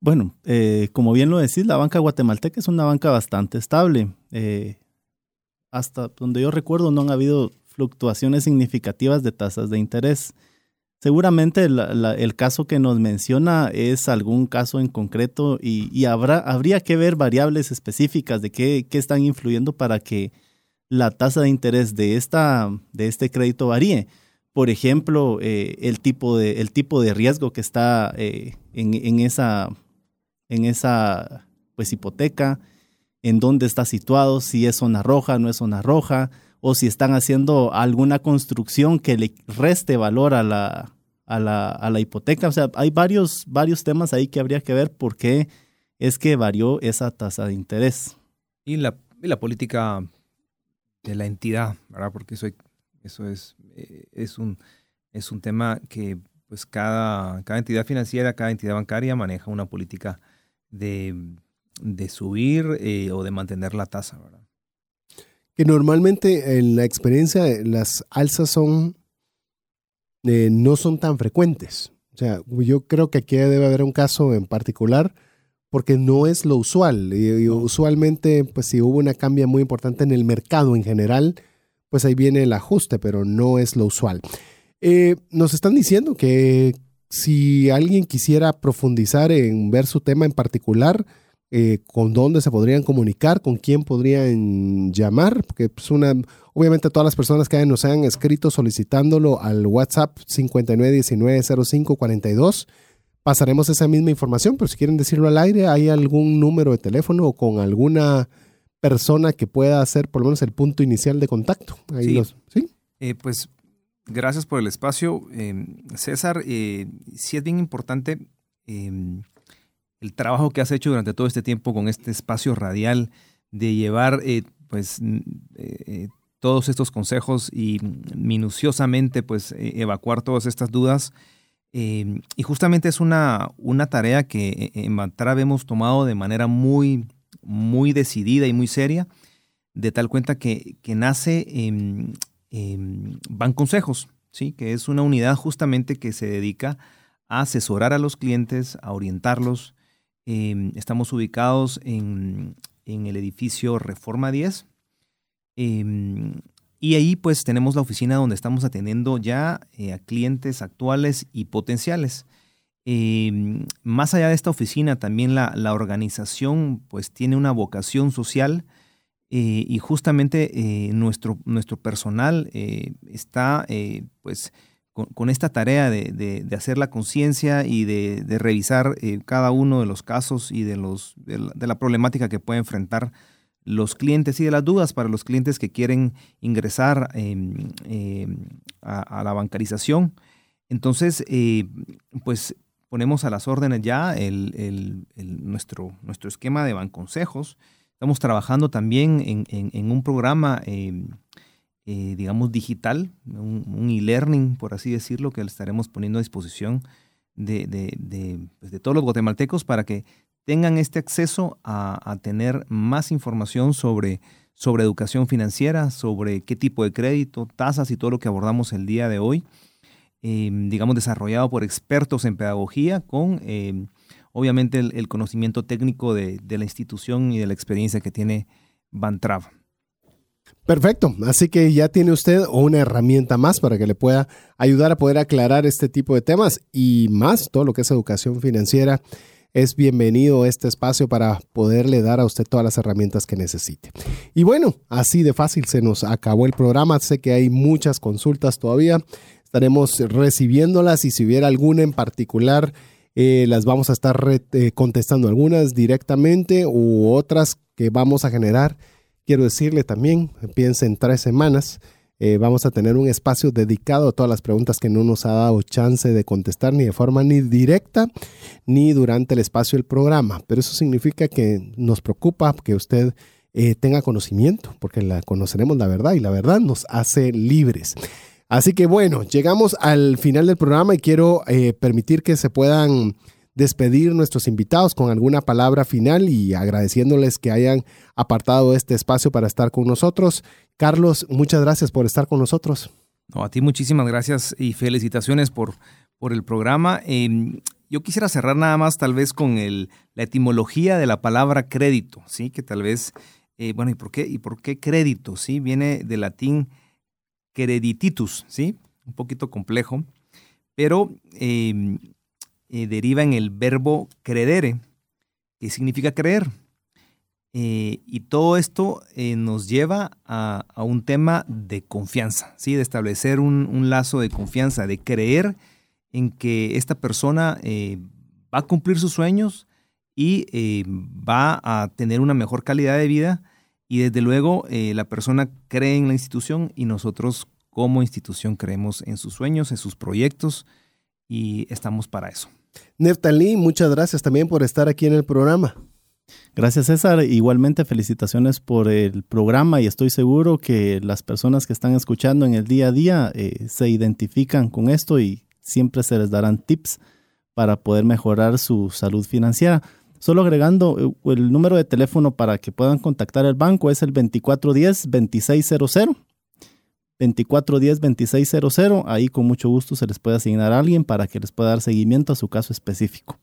Speaker 3: Bueno, eh, como bien lo decís, la banca guatemalteca es una banca bastante estable. Eh, hasta donde yo recuerdo no han habido fluctuaciones significativas de tasas de interés. Seguramente el caso que nos menciona es algún caso en concreto y, habrá, habría que ver variables específicas de qué, qué, están influyendo para que la tasa de interés de, esta, de este crédito varíe. Por ejemplo, eh, el, tipo de, el tipo de riesgo que está eh, en, en, esa, en esa pues, hipoteca, en dónde está situado, si es zona roja, no es zona roja, o si están haciendo alguna construcción que le reste valor a la, a la, a la hipoteca. O sea, hay varios, varios temas ahí que habría que ver por qué es que varió esa tasa de interés.
Speaker 2: Y la, y la política de la entidad, ¿verdad? Porque eso, eso es, eh, es, un, es un tema que pues cada, cada entidad financiera, cada entidad bancaria maneja una política de, de subir eh, o de mantener la tasa, ¿verdad?
Speaker 1: Que normalmente en la experiencia las alzas son eh, no son tan frecuentes. O sea, yo creo que aquí debe haber un caso en particular porque no es lo usual. Y, usualmente, pues si hubo una cambia muy importante en el mercado en general, pues ahí viene el ajuste, pero no es lo usual. Eh, nos están diciendo que si alguien quisiera profundizar en ver su tema en particular, eh, con dónde se podrían comunicar, con quién podrían llamar, porque pues una, obviamente todas las personas que nos hayan escrito solicitándolo al WhatsApp 59190542, pasaremos esa misma información, pero si quieren decirlo al aire, ¿hay algún número de teléfono o con alguna persona que pueda hacer por lo menos el punto inicial de contacto?
Speaker 2: Ahí sí. Eh, pues gracias por el espacio. Eh, César, sí es bien importante el trabajo que has hecho durante todo este tiempo con este espacio radial de llevar eh, pues eh, eh, todos estos consejos y minuciosamente pues evacuar todas estas dudas. y justamente es una, una tarea que en Mantrab hemos tomado de manera muy, muy decidida y muy seria, de tal cuenta que, que nace en Van Consejos, ¿sí? que es una unidad justamente que se dedica a asesorar a los clientes, a orientarlos, Em, estamos ubicados en, el edificio Reforma 10. Em, y ahí pues tenemos la oficina donde estamos atendiendo ya eh, a clientes actuales y potenciales. Em, más allá de esta oficina, también la, la organización pues tiene una vocación social eh, y justamente eh, nuestro, nuestro personal está pues con, esta tarea de, hacer la conciencia y de, revisar eh, cada uno de los casos y de, los, de la, problemática que pueden enfrentar los clientes y de las dudas para los clientes que quieren ingresar em, em, a, la bancarización. Entonces, eh, pues ponemos a las órdenes ya el, nuestro, nuestro esquema de banconsejos. Estamos trabajando también en, en un programa em, eh, digamos, digital, un, e-learning, por así decirlo, que le estaremos poniendo a disposición de, pues, de, todos los guatemaltecos para que tengan este acceso a, tener más información sobre, sobre educación financiera, sobre qué tipo de crédito, tasas y todo lo que abordamos el día de hoy, em, digamos, desarrollado por expertos en pedagogía con, em, obviamente, el, conocimiento técnico de, de la institución y de la experiencia que tiene Bantrav.
Speaker 1: Perfecto, así que ya tiene usted una herramienta más para que le pueda ayudar a poder aclarar este tipo de temas y más todo lo que es educación financiera. Es bienvenido este espacio para poderle dar a usted todas las herramientas que necesite. Y bueno, así de fácil se nos acabó el programa. Sé que hay muchas consultas todavía. Estaremos recibiéndolas y si hubiera alguna en particular, eh, las vamos a estar eh, contestando algunas directamente u otras que vamos a generar Quiero decirle también, piense en tres semanas, eh, vamos a tener un espacio dedicado a todas las preguntas que no nos ha dado chance de contestar ni de forma ni directa ni durante el espacio del programa. Pero eso significa que nos preocupa que usted eh, tenga conocimiento, porque la conoceremos la verdad y la verdad nos hace libres. Así que bueno, llegamos al final del programa y quiero eh, permitir que se puedan despedir nuestros invitados con alguna palabra final y agradeciéndoles que hayan apartado este espacio para estar con nosotros. Carlos, muchas gracias por estar con nosotros.
Speaker 2: No, a ti muchísimas gracias y felicitaciones por, por el programa. Em, yo quisiera cerrar nada más tal vez con el, la etimología de la palabra crédito, ¿sí? Que tal vez, eh, bueno, ¿y por qué, y por qué crédito? ¿Sí? Viene del latín credititus, ¿sí? Un poquito complejo, pero em, eh, deriva en el verbo credere, que significa creer. Eh, y todo esto eh, nos lleva a, un tema de confianza, ¿sí? de establecer un, lazo de confianza, de creer en que esta persona va a cumplir sus sueños y va a tener una mejor calidad de vida y desde luego la persona cree en la institución y nosotros como institución creemos en sus sueños, en sus proyectos y estamos para eso.
Speaker 1: Neftalí, muchas gracias también por estar aquí en el programa.
Speaker 3: Gracias César, igualmente felicitaciones por el programa y estoy seguro que las personas que están escuchando en el día a día eh, se identifican con esto y siempre se les darán tips para poder mejorar su salud financiera. Solo agregando eh, el número de teléfono para que puedan contactar el banco es el 2410-2600 2410-2600. Ahí con mucho gusto se les puede asignar a alguien para que les pueda dar seguimiento a su caso específico.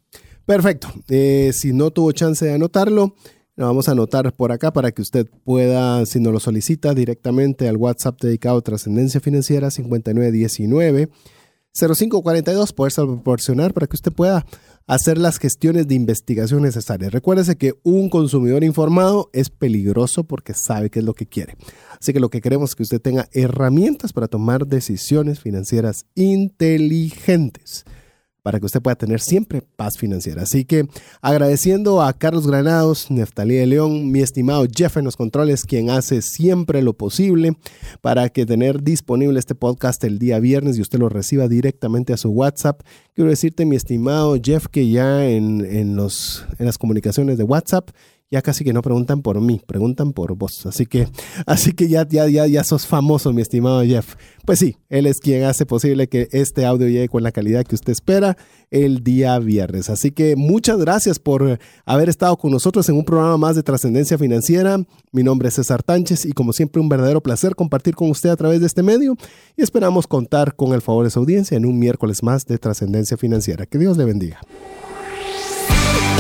Speaker 1: Perfecto. Eh, si no tuvo chance de anotarlo, lo vamos a anotar por acá para que usted pueda, si no lo solicita, directamente al WhatsApp dedicado a Trascendencia Financiera 5919 0542, poderse proporcionar para que usted pueda hacer las gestiones de investigación necesarias. Recuérdese que un consumidor informado es peligroso porque sabe qué es lo que quiere. Así que lo que queremos es que usted tenga herramientas para tomar decisiones financieras inteligentes para que usted pueda tener siempre paz financiera. Así que agradeciendo a Carlos Granados, Neftalí de León, mi estimado Jeff en los controles, quien hace siempre lo posible para que tener disponible este podcast el día viernes y usted lo reciba directamente a su WhatsApp. Quiero decirte, mi estimado Jeff, que ya en, en, los, en las comunicaciones de WhatsApp ya casi que no preguntan por mí, preguntan por vos. Así que, <laughs> así que ya, ya, ya, ya sos famoso, mi estimado Jeff. Pues sí, él es quien hace posible que este audio llegue con la calidad que usted espera el día viernes. Así que muchas gracias por haber estado con nosotros en un programa más de trascendencia financiera. Mi nombre es César Tánchez y como siempre un verdadero placer compartir con usted a través de este medio y esperamos contar con el favor de su audiencia en un miércoles más de trascendencia financiera. Que Dios le bendiga.